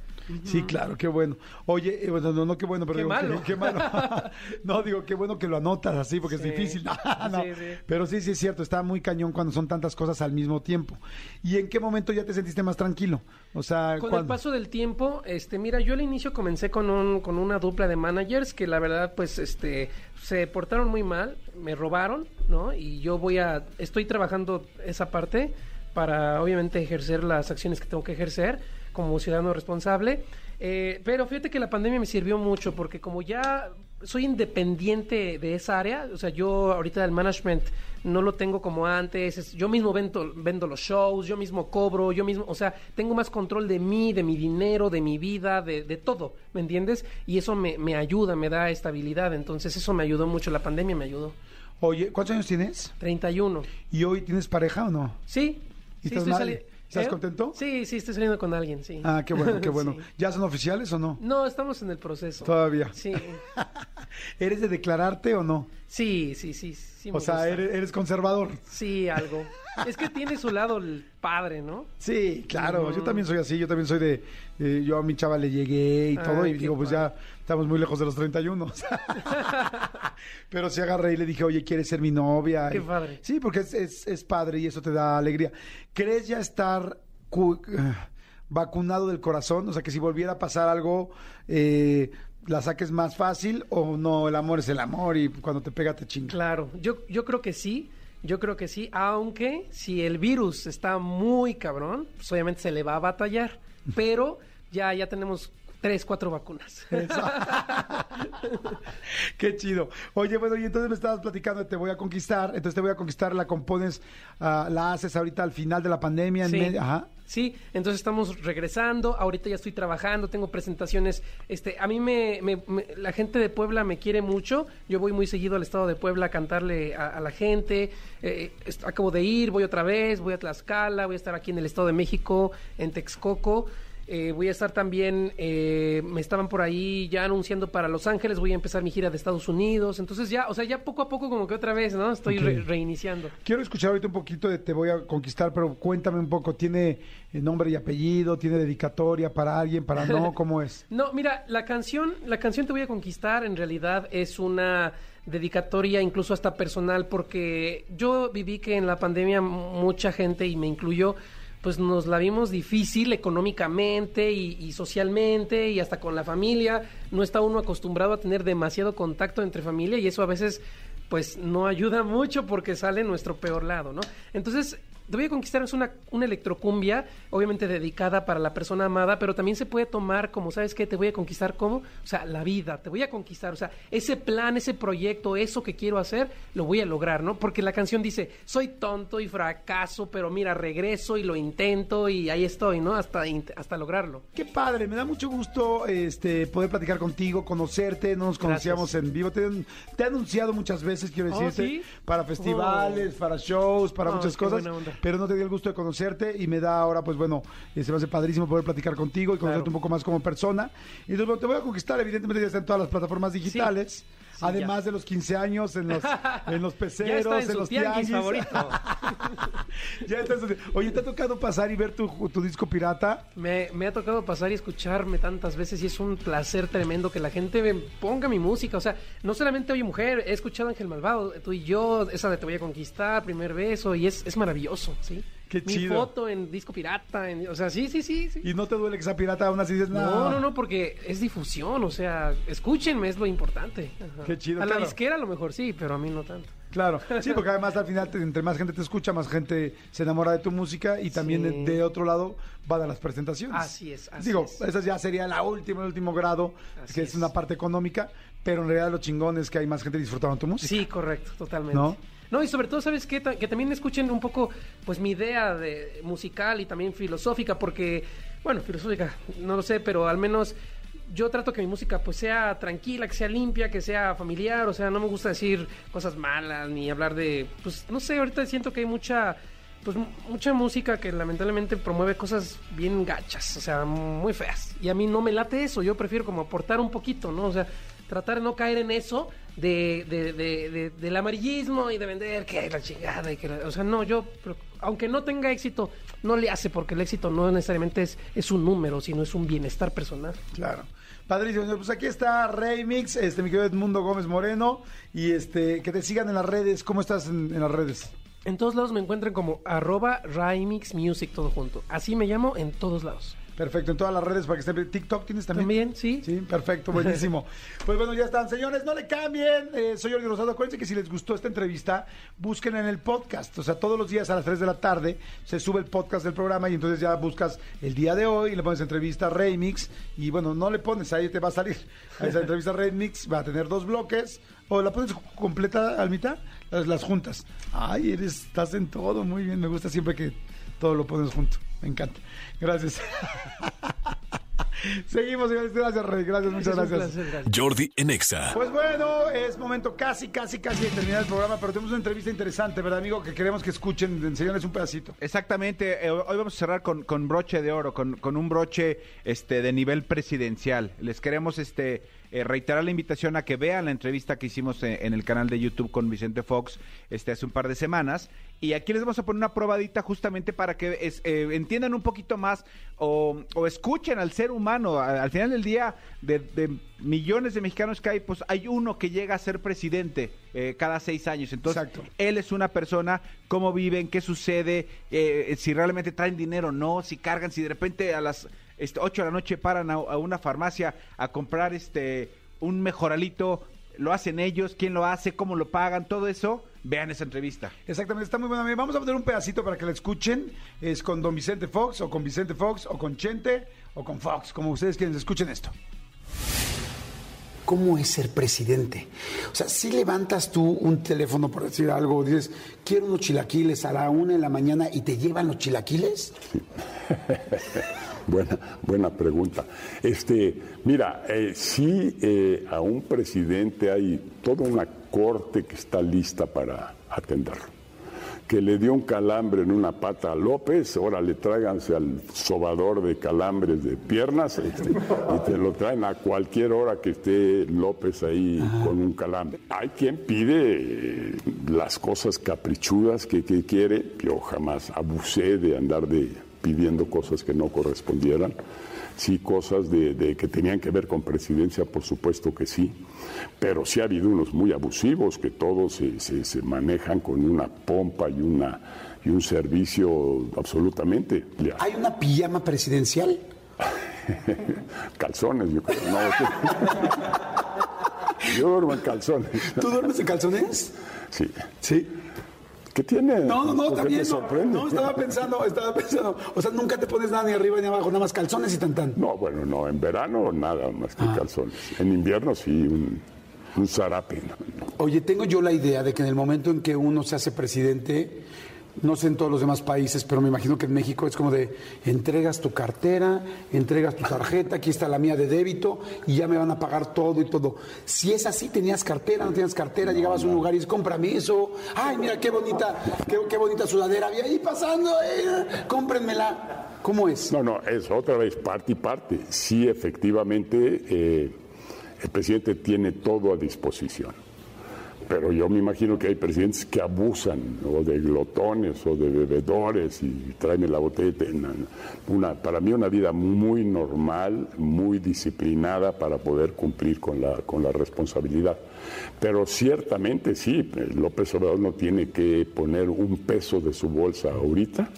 Sí, claro, qué bueno. Oye, eh, bueno, no, no, qué bueno, pero Qué digo, malo. Qué, *laughs* qué malo. *laughs* no, digo, qué bueno que lo anotas así, porque Sí. es difícil. No, Sí, sí. Pero sí, sí es cierto, está muy cañón cuando son tantas cosas al mismo tiempo. ¿Y en qué momento ya te sentiste más tranquilo? O sea, Con el paso del tiempo, este, mira, yo al inicio comencé con un, con una dupla de managers que la verdad, pues, este, se portaron muy mal, me robaron, ¿no? Y yo voy a, estoy trabajando esa parte para, obviamente, ejercer las acciones que tengo que ejercer como ciudadano responsable. Eh, pero fíjate que la pandemia me sirvió mucho porque como ya soy independiente de esa área, o sea, yo ahorita el management no lo tengo como antes, es- yo mismo vendo, vendo los shows, yo mismo cobro, yo mismo, o sea, tengo más control de mí, de mi dinero, de mi vida, de, de todo, ¿me entiendes? Y eso me, me ayuda, me da estabilidad, entonces eso me ayudó mucho, la pandemia me ayudó. Oye, ¿cuántos años tienes? 31. ¿Y hoy tienes pareja o no? Sí. ¿Y sí, estás estoy ¿Estás ¿Eh? contento? Sí, sí, estoy saliendo con alguien, sí. Ah, qué bueno, qué bueno. *laughs* Sí. ¿Ya son oficiales o no? No, estamos en el proceso. Todavía. Sí. *laughs* ¿Eres de declararte o no? Sí, sí, sí. o sea, eres, eres conservador. Sí, algo. es que tiene su lado el padre, ¿no? Sí, claro, yo también soy así, yo también soy de, eh, yo a mi chava le llegué y Ay, todo, y digo, pues ya estamos muy lejos de los 31. *laughs* *laughs* Pero sí agarré y le dije, oye, ¿quieres ser mi novia? Qué Y- padre. Sí, porque es, es, es padre y eso te da alegría. ¿Crees ya estar cu- eh, vacunado del corazón? O sea, que si volviera a pasar algo, eh, la saques más fácil o no, el amor es el amor y cuando te pega te chinga. Claro, yo, yo creo que sí. Yo creo que sí, aunque si el virus está muy cabrón, pues obviamente se le va a batallar. *laughs* Pero ya, ya tenemos tres, cuatro vacunas. *laughs* Qué chido. Oye, bueno, y entonces me estabas platicando de Te Voy a Conquistar. Entonces Te Voy a Conquistar la compones, ah, la haces ahorita al final de la pandemia. En Sí. medio- Ajá. Sí, entonces estamos regresando, ahorita ya estoy trabajando, tengo presentaciones, este, a mí me, me- me- la gente de Puebla me quiere mucho, yo voy muy seguido al estado de Puebla a cantarle a, a la gente, eh, acabo de ir, voy otra vez, voy a Tlaxcala, voy a estar aquí en el estado de México, en Texcoco, eh, voy a estar también, eh, me estaban por ahí ya anunciando para Los Ángeles, voy a empezar mi gira de Estados Unidos, entonces ya, o sea, ya poco a poco como que otra vez, ¿no? Estoy re- reiniciando. Quiero escuchar ahorita un poquito de Te Voy a Conquistar, pero cuéntame un poco. ¿Tiene eh, nombre y apellido? ¿Tiene dedicatoria para alguien? ¿Para no? *laughs* ¿Cómo es? No, mira, la canción, la canción Te voy a conquistar en realidad es una dedicatoria incluso hasta personal porque yo viví que en la pandemia mucha gente y me incluyó pues nos la vimos difícil económicamente y, socialmente y hasta con la familia. No está uno acostumbrado a tener demasiado contacto entre familia y eso a veces pues no ayuda mucho porque sale nuestro peor lado, ¿no? Entonces, Te voy a conquistar es una, una electrocumbia, obviamente dedicada para la persona amada, pero también se puede tomar como, ¿sabes qué? Te voy a conquistar como, o sea, la vida, te voy a conquistar, o sea, ese plan, ese proyecto, eso que quiero hacer, lo voy a lograr, ¿no? Porque la canción dice, soy tonto y fracaso, pero mira, regreso y lo intento y ahí estoy, ¿no? Hasta, hasta lograrlo. Qué padre, me da mucho gusto este poder platicar contigo, conocerte, no nos conocíamos en vivo. Te, te he anunciado muchas veces, quiero Oh, decirte, ¿sí? para festivales, para shows, para Oh, muchas cosas, buena onda. Pero no te di el gusto de conocerte y me da ahora, pues bueno, eh, se me hace padrísimo poder platicar contigo y conocerte Claro. un poco más como persona. Y entonces, bueno, te voy a conquistar, evidentemente ya está en todas las plataformas digitales. Además de los 15 años en los, en los peceros, *laughs* Ya está en los tianguis tianguis. favorito. *laughs* Ya está en su- Oye, ¿te ha tocado pasar y ver tu, tu disco pirata? Me, me ha tocado pasar y escucharme tantas veces y es un placer tremendo que la gente me ponga mi música. O sea, no solamente Oye Mujer, he escuchado Ángel Malvado, tú y yo, esa de Te voy a conquistar, primer beso, y es, es maravilloso, ¿sí? Qué Mi chido. foto en disco pirata, en- o sea, sí, sí, sí. sí. Y no te duele que sea pirata, aún así dices, No, no, no, porque es difusión, o sea, escúchenme, es lo importante. Ajá. Qué chido, A la claro. disquera a lo mejor sí, pero a mí no tanto. Claro, *laughs* sí, porque además al final entre más gente te escucha, más gente se enamora de tu música y también Sí. de, de otro lado van a las presentaciones. Así es, así Digo, es. esa ya sería la última, el último grado, Así que es. es. una parte económica, pero en realidad lo chingón es que hay más gente disfrutando tu música. Sí, correcto, totalmente. ¿No? ¿No? y sobre todo, ¿sabes qué? Que también escuchen un poco, pues, mi idea de musical y también filosófica, porque, bueno, filosófica, no lo sé, pero al menos yo trato que mi música, pues, sea tranquila, que sea limpia, que sea familiar, o sea, no me gusta decir cosas malas, ni hablar de, pues, no sé, ahorita siento que hay mucha, pues, mucha música que lamentablemente promueve cosas bien gachas, o sea, muy feas, y a mí no me late eso, yo prefiero como aportar un poquito, ¿no? O sea, tratar de no caer en eso de, de- de- de- del amarillismo y de vender que la chingada y que la- o sea no yo aunque no tenga éxito no le hace porque el éxito no necesariamente es, es un número sino es un bienestar personal Claro. Padrísimo, pues aquí está Remix, este, mi querido Edmundo Gómez Moreno, y este, que te sigan en las redes. ¿Cómo estás en, en las redes? en todos lados me encuentran como arroba Rymix Music todo junto así me llamo en todos lados Perfecto, en todas las redes para que estén. TikTok tienes también. también sí Sí, perfecto, buenísimo. *laughs* Pues bueno, ya están, señores, no le cambien. Eh, soy Jordi Rosado. Acuérdense que si les gustó esta entrevista, busquen en el podcast. O sea, todos los días a las 3 de la tarde se sube el podcast del programa y entonces ya buscas el día de hoy y le pones entrevista Remix. Y bueno, no le pones, ahí te va a salir. A esa entrevista Remix va a tener dos bloques. O la pones completa al mitad, las, las juntas. Ay, eres, estás en todo, muy bien. Me gusta siempre que todo lo pones junto. Me encanta. Gracias. *laughs* Seguimos, señores. Gracias, Rey. Gracias, muchas gracias. placer, gracias. Jordi en Exa. Pues bueno, es momento casi, casi, casi de terminar el programa, pero tenemos una entrevista interesante, ¿verdad, amigo? Que queremos que escuchen. Enseñarles un pedacito. Exactamente, eh, hoy vamos a cerrar con, con broche de oro, con, con un broche este de nivel presidencial. Les queremos este eh, reiterar la invitación a que vean la entrevista que hicimos eh, en el canal de YouTube con Vicente Fox este hace un par de semanas. Y aquí les vamos a poner una probadita justamente para que es- eh, entiendan un poquito más o, o escuchen al ser humano. Al final del día, de, de millones de mexicanos que hay, pues hay uno que llega a ser presidente eh, cada seis años. Entonces, Exacto. él es una persona, cómo viven, qué sucede, si realmente traen dinero o no, si cargan, si de repente a las este, 8 de la noche paran a, a una farmacia a comprar este un mejoralito, lo hacen ellos, quién lo hace, cómo lo pagan, todo eso, vean esa entrevista. Exactamente, está muy buena. Vamos a poner un pedacito para que la escuchen. Es con Don Vicente Fox, o con Vicente Fox, o con Chente, o con Fox, como ustedes quieren. Escuchen esto. ¿Cómo es ser presidente? O sea, si levantas tú un teléfono por decir algo, dices, quiero unos chilaquiles a la una de la mañana y te llevan los chilaquiles. *laughs* Buena, buena pregunta. Este, mira, eh, sí eh, a un presidente hay toda una corte que está lista para atenderlo. Que le dio un calambre en una pata a López, ahora le tráiganse al sobador de calambres de piernas este, y te lo traen a cualquier hora que esté López ahí con un calambre. Hay quien pide eh, las cosas caprichudas que, que quiere. Yo jamás abusé de andar de pidiendo cosas que no correspondieran. Sí, cosas de, de que tenían que ver con presidencia, por supuesto que sí, pero sí ha habido unos muy abusivos que todos se, se- se manejan con una pompa y, una, y un servicio absolutamente. ¿Hay una pijama presidencial? *laughs* Calzones, yo creo. No, *laughs* yo duermo en calzones. ¿Tú duermes en calzones? Sí. Sí. ¿Qué tiene? No, no, no, ¿Por qué también. te No, estaba pensando, estaba pensando. O sea, nunca te pones nada ni arriba ni abajo, nada más calzones y tan tan. No, bueno, no, en verano nada más que calzones. En invierno sí, un, un zarape. ¿no? Oye, tengo yo la idea de que en el momento en que uno se hace presidente, no sé en todos los demás países, pero me imagino que en México es como de entregas tu cartera, entregas tu tarjeta, aquí está la mía de débito y ya me van a pagar todo y todo. Si es así, tenías cartera, no tenías cartera, llegabas a un lugar y dices, cómprame eso, ay, mira qué bonita, qué, qué bonita sudadera había ahí pasando, eh, cómprenmela. ¿Cómo es? No, no, es otra vez parte y parte. Sí, efectivamente, eh, el presidente tiene todo a disposición. Pero yo me imagino que hay presidentes que abusan o de glotones o de bebedores y tráeme la botella. Una, para mí una vida muy normal, muy disciplinada para poder cumplir con la, con la responsabilidad. Pero ciertamente sí, López Obrador no tiene que poner un peso de su bolsa ahorita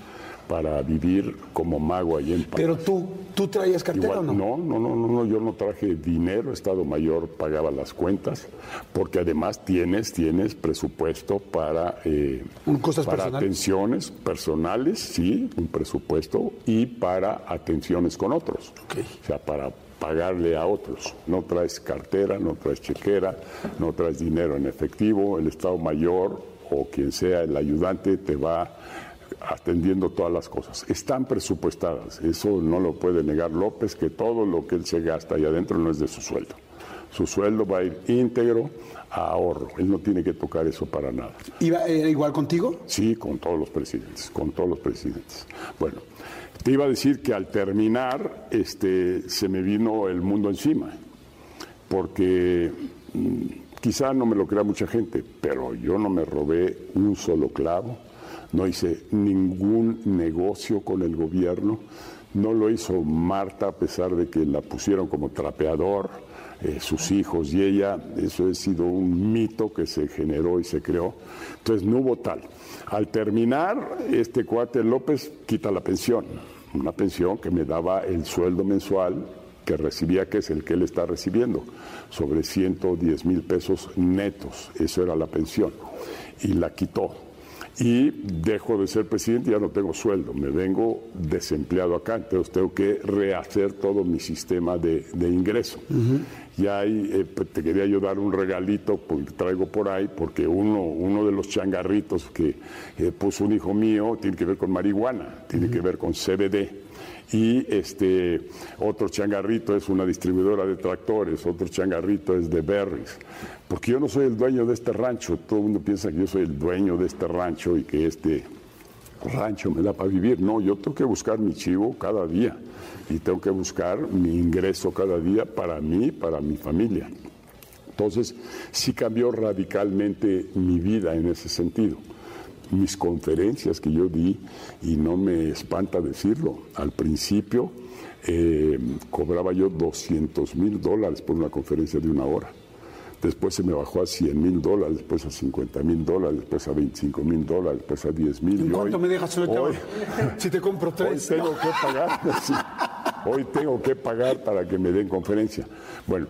para vivir como mago ahí en Palacio. Pero tú, ¿tú traías cartera Igual, o no? no, no, no, no, no, yo no traje dinero, Estado Mayor pagaba las cuentas, porque además tienes, tienes presupuesto para, eh, cosas para personales. atenciones personales, sí, un presupuesto, y para atenciones con otros. O sea, para pagarle a otros. No traes cartera, no traes chequera, no traes dinero en efectivo, el Estado Mayor o quien sea el ayudante te va atendiendo todas las cosas. Están presupuestadas, eso no lo puede negar López, que todo lo que él se gasta ahí adentro no es de su sueldo. Su sueldo va a ir íntegro a ahorro, él no tiene que tocar eso para nada. ¿Iba era igual contigo? Sí, con todos los presidentes, con todos los presidentes. Bueno, te iba a decir que al terminar, este, se me vino el mundo encima, porque mm, quizá no me lo crea mucha gente, pero yo no me robé un solo clavo, no hice ningún negocio con el gobierno, no lo hizo Marta a pesar de que la pusieron como trapeador, eh, sus hijos y ella, eso ha sido un mito que se generó y se creó. Entonces no hubo tal. Al terminar, este cuate López quita la pensión, una pensión que me daba el sueldo mensual que recibía, que es el que él está recibiendo, sobre 110 mil pesos netos, eso era la pensión, y la quitó. Y dejo de ser presidente, ya no tengo sueldo, me vengo desempleado acá, entonces tengo que rehacer todo mi sistema de, de ingreso. Y ahí eh, pues, te quería yo dar un regalito porque traigo por ahí, porque uno, uno de los changarritos que eh, puso un hijo mío tiene que ver con marihuana, tiene que ver con CBD. Y este otro changarrito es una distribuidora de tractores, otro changarrito es de berries. Porque yo no soy el dueño de este rancho, todo el mundo piensa que yo soy el dueño de este rancho y que este rancho me da para vivir. No, yo tengo que buscar mi chivo cada día y tengo que buscar mi ingreso cada día para mí, para mi familia. Entonces, sí cambió radicalmente mi vida en ese sentido. Mis conferencias que yo di, y no me espanta decirlo, al principio eh, cobraba yo 200 mil dólares por una conferencia de una hora. Después se me bajó a 100 mil dólares, después a 50 mil dólares, después a 25 mil dólares, después a 10 mil. ¿En Y cuánto hoy- me dejas ahorita? hoy- *laughs* si te compro Hoy tres. tengo que pagar, *laughs* sí. hoy tengo que pagar para que me den conferencia. Bueno,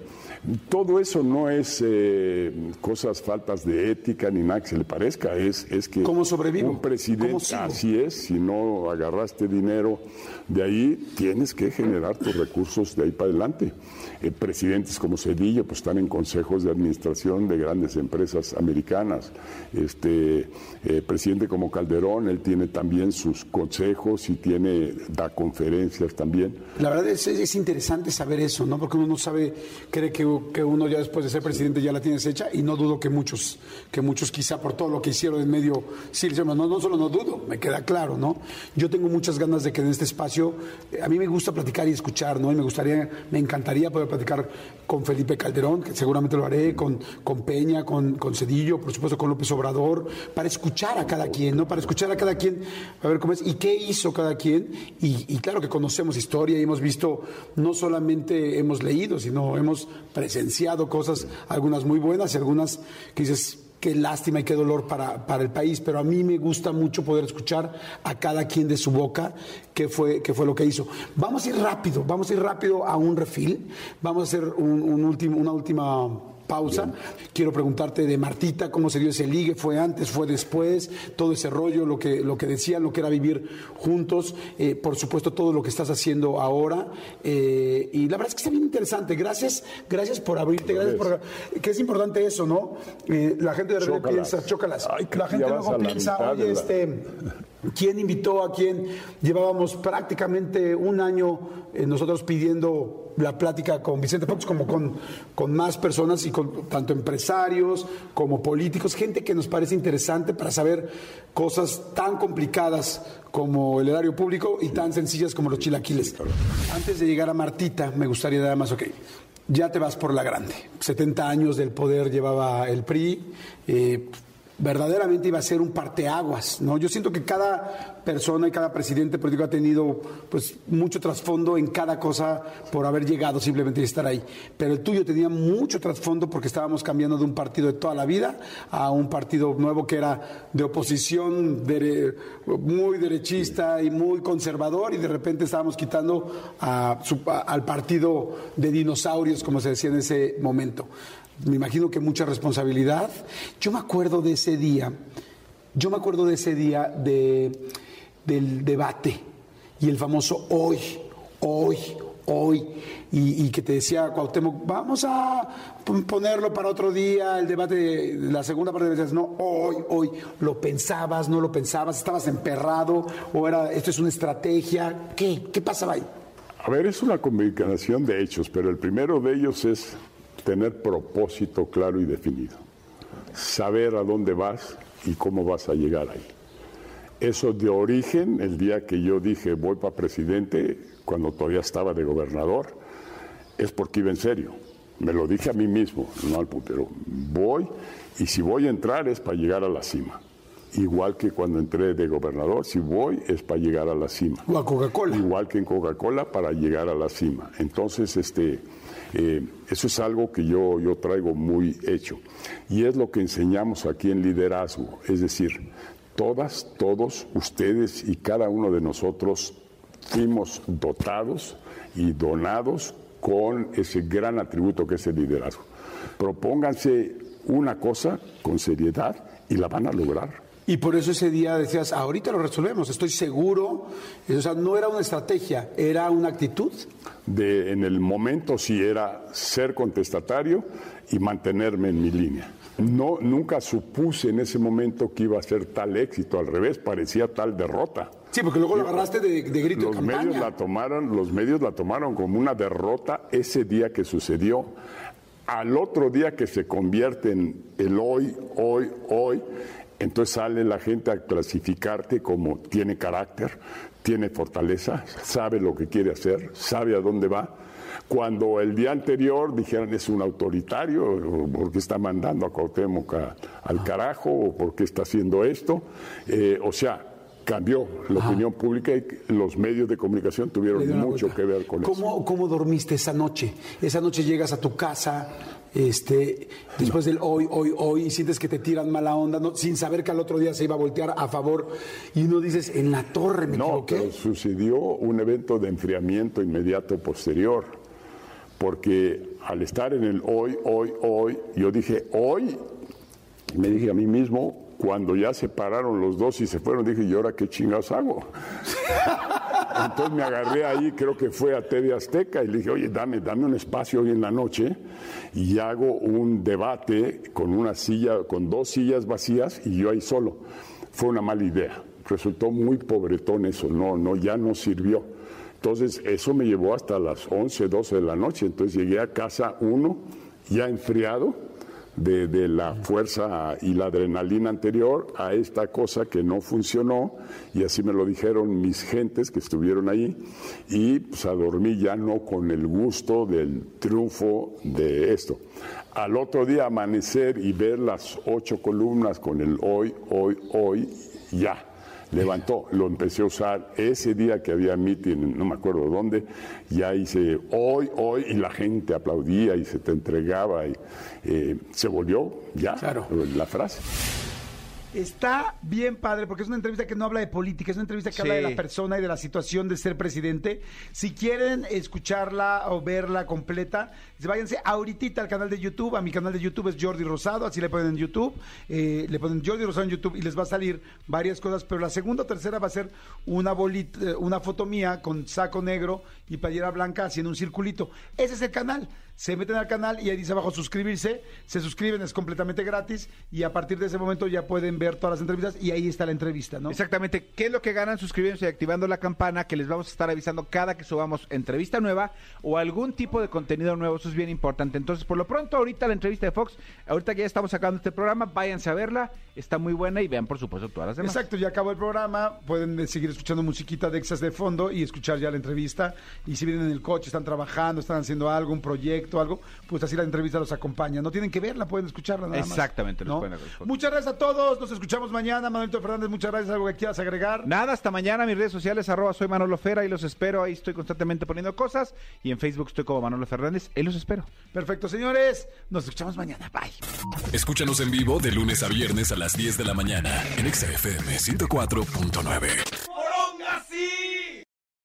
todo eso no es eh, cosas, faltas de ética ni nada que se le parezca, es, es que ¿Cómo sobrevivo? un presidente, así es, si no agarraste dinero de ahí, tienes que generar tus recursos de ahí para adelante. Eh, presidentes como Cedillo pues están en consejos de administración de grandes empresas americanas. Este eh, presidente como Calderón, él tiene también sus consejos y tiene da conferencias también. La verdad es, es interesante saber eso, ¿no? Porque uno no sabe, cree que, que uno ya después de ser presidente ya la tienes hecha y no dudo que muchos, que muchos quizá por todo lo que hicieron en medio, sí, no, no solo no dudo, me queda claro, ¿no? Yo tengo muchas ganas de que en este espacio, eh, a mí me gusta platicar y escuchar, ¿no? Y me gustaría, me encantaría poder platicar con Felipe Calderón, que seguramente lo haré, con, con Peña, con, con Cedillo, por supuesto con López Obrador, para escuchar a cada quien, ¿no? Para escuchar a cada quien, a ver cómo es, y qué hizo cada quien, y, y claro que conocemos historia y hemos visto, no solamente hemos leído, sino hemos presenciado cosas, algunas muy buenas y algunas que dices, qué lástima y qué dolor para, para el país, pero a mí me gusta mucho poder escuchar a cada quien de su boca qué fue, qué fue lo que hizo. Vamos a ir rápido, vamos a ir rápido a un refil, vamos a hacer un, un último, una última pausa. Quiero preguntarte de Martita, cómo se dio ese ligue, fue antes, fue después, todo ese rollo, lo que, lo que decían, lo que era vivir juntos, eh, por supuesto todo lo que estás haciendo ahora. eh, y la verdad es que está bien interesante. Gracias, gracias por abrirte, gracias por... Que es importante eso, ¿no? Eh, la gente de repente piensa, chócalas. Ay, la gente luego la piensa, oye, la- este... ¿Quién invitó a quién? Llevábamos prácticamente un año nosotros pidiendo la plática con Vicente Fox, como con, con más personas y con tanto empresarios como políticos, gente que nos parece interesante para saber cosas tan complicadas como el erario público y tan sencillas como los chilaquiles. Antes de llegar a Martita, me gustaría nada más, ok, ya te vas por la grande. 70 años del poder llevaba el PRI. eh, verdaderamente iba a ser un parteaguas, ¿no? Yo siento que cada persona y cada presidente político ha tenido pues mucho trasfondo en cada cosa por haber llegado simplemente y estar ahí. Pero el tuyo tenía mucho trasfondo porque estábamos cambiando de un partido de toda la vida a un partido nuevo que era de oposición muy derechista y muy conservador y de repente estábamos quitando a- al partido de dinosaurios, como se decía en ese momento. Me imagino que mucha responsabilidad. Yo me acuerdo de ese día, yo me acuerdo de ese día de, del debate y el famoso hoy, hoy, hoy, y, que te decía Cuauhtémoc, vamos a ponerlo para otro día, el debate, de la segunda parte decías, no, hoy, hoy, lo pensabas, no lo pensabas, estabas emperrado, o era, esto es una estrategia, ¿qué? ¿Qué pasaba ahí? A ver, es una combinación de hechos, pero el primero de ellos es tener propósito claro y definido. Saber a dónde vas y cómo vas a llegar ahí. Eso de origen, el día que yo dije voy para presidente, cuando todavía estaba de gobernador, es porque iba en serio. Me lo dije a mí mismo, no al putero. Voy y si voy a entrar es para llegar a la cima. Igual que cuando entré de gobernador, si voy es para llegar a la cima. O a Coca-Cola. Igual que en Coca-Cola para llegar a la cima. Entonces, este, eh, eso es algo que yo, yo traigo muy hecho. Y es lo que enseñamos aquí en liderazgo. Es decir, todas, todos ustedes y cada uno de nosotros fuimos dotados y donados con ese gran atributo que es el liderazgo. Propónganse una cosa con seriedad y la van a lograr. Y por eso ese día decías, ahorita lo resolvemos, estoy seguro. O sea, no era una estrategia, era una actitud. de en el momento sí era ser contestatario y mantenerme en mi línea. No, nunca supuse en ese momento que iba a ser tal éxito, al revés, parecía tal derrota. Sí, porque luego lo agarraste de, de grito Los de medios la tomaron, los medios la tomaron como una derrota ese día que sucedió. Al otro día que se convierte en el hoy, hoy, hoy, entonces sale la gente a clasificarte como tiene carácter, tiene fortaleza, sabe lo que quiere hacer, sabe a dónde va. Cuando el día anterior dijeran es un autoritario, o porque está mandando a Cuauhtémoc a- al carajo, o porque está haciendo esto, eh, o sea, cambió la opinión pública y los medios de comunicación tuvieron mucho vuelta. que ver con eso. ¿Cómo, ¿Cómo dormiste esa noche? Esa noche llegas a tu casa, este, después del hoy, hoy, hoy, y sientes que te tiran mala onda, no- sin saber que al otro día se iba a voltear a favor, y uno dices, en la torre me No, equivoqué. pero sucedió un evento de enfriamiento inmediato posterior, porque al estar en el hoy, hoy, hoy, yo dije, hoy, me dije a mí mismo, cuando ya se pararon los dos y se fueron, dije, ¿y ahora qué chingados hago? *laughs* Entonces me agarré ahí, creo que fue a TV Azteca, y le dije, oye, dame, dame un espacio hoy en la noche y hago un debate con una silla, con dos sillas vacías y yo ahí solo. Fue una mala idea. Resultó muy pobretón eso, no, no, ya no sirvió. Entonces, eso me llevó hasta las 11, 12 de la noche. Entonces llegué a casa uno, ya enfriado, de, la fuerza y la adrenalina anterior a esta cosa que no funcionó y así me lo dijeron mis gentes que estuvieron ahí y pues a dormir ya no con el gusto del triunfo de esto. Al otro día amanecer y ver las ocho columnas con el hoy, hoy, hoy, ya. Levantó, lo empecé a usar ese día que había meeting, no me acuerdo dónde, ya hice hoy, hoy, y la gente aplaudía y se te entregaba y eh, se volvió ya la frase. Está bien padre porque es una entrevista que no habla de política, es una entrevista que Sí. habla de la persona y de la situación de ser presidente. Si quieren escucharla o verla completa, váyanse ahorita al canal de YouTube. A mi canal de YouTube es Jordi Rosado, así le ponen en YouTube. eh, le ponen Jordi Rosado en YouTube y les va a salir varias cosas, pero la segunda o tercera va a ser una bolita, eh, una foto mía con saco negro y playera blanca haciendo un circulito. Ese es el canal. Se meten al canal y ahí dice abajo suscribirse, se suscriben, es completamente gratis y a partir de ese momento ya pueden ver todas las entrevistas y ahí está la entrevista, ¿no? Exactamente. ¿Qué es lo que ganan suscribiéndose y activando la campana? Que les vamos a estar avisando cada que subamos entrevista nueva o algún tipo de contenido nuevo. Eso es bien importante. Entonces, por lo pronto, ahorita la entrevista de Fox, ahorita que ya estamos sacando este programa, váyanse a verla. Está muy buena y vean, por supuesto, todas las demás. Exacto, ya acabó el programa, pueden eh, seguir escuchando musiquita de exas de fondo y escuchar ya la entrevista. Y si vienen en el coche, están trabajando, están haciendo algo, un proyecto, algo, pues así la entrevista los acompaña. No tienen que verla, pueden escucharla nada más. Exactamente, los ¿no? Muchas gracias a todos, nos escuchamos mañana. Manuelito Fernández, muchas gracias. ¿Algo que quieras agregar? Nada, hasta mañana. Mis redes sociales, arroba soy Manolo Fera y los espero. Ahí estoy constantemente poniendo cosas. Y en Facebook estoy como Manolo Fernández. Ahí los espero. Perfecto, señores. Nos escuchamos mañana. Bye. Escúchanos en vivo de lunes a viernes a las 10 de la mañana en Exa FM 104.9.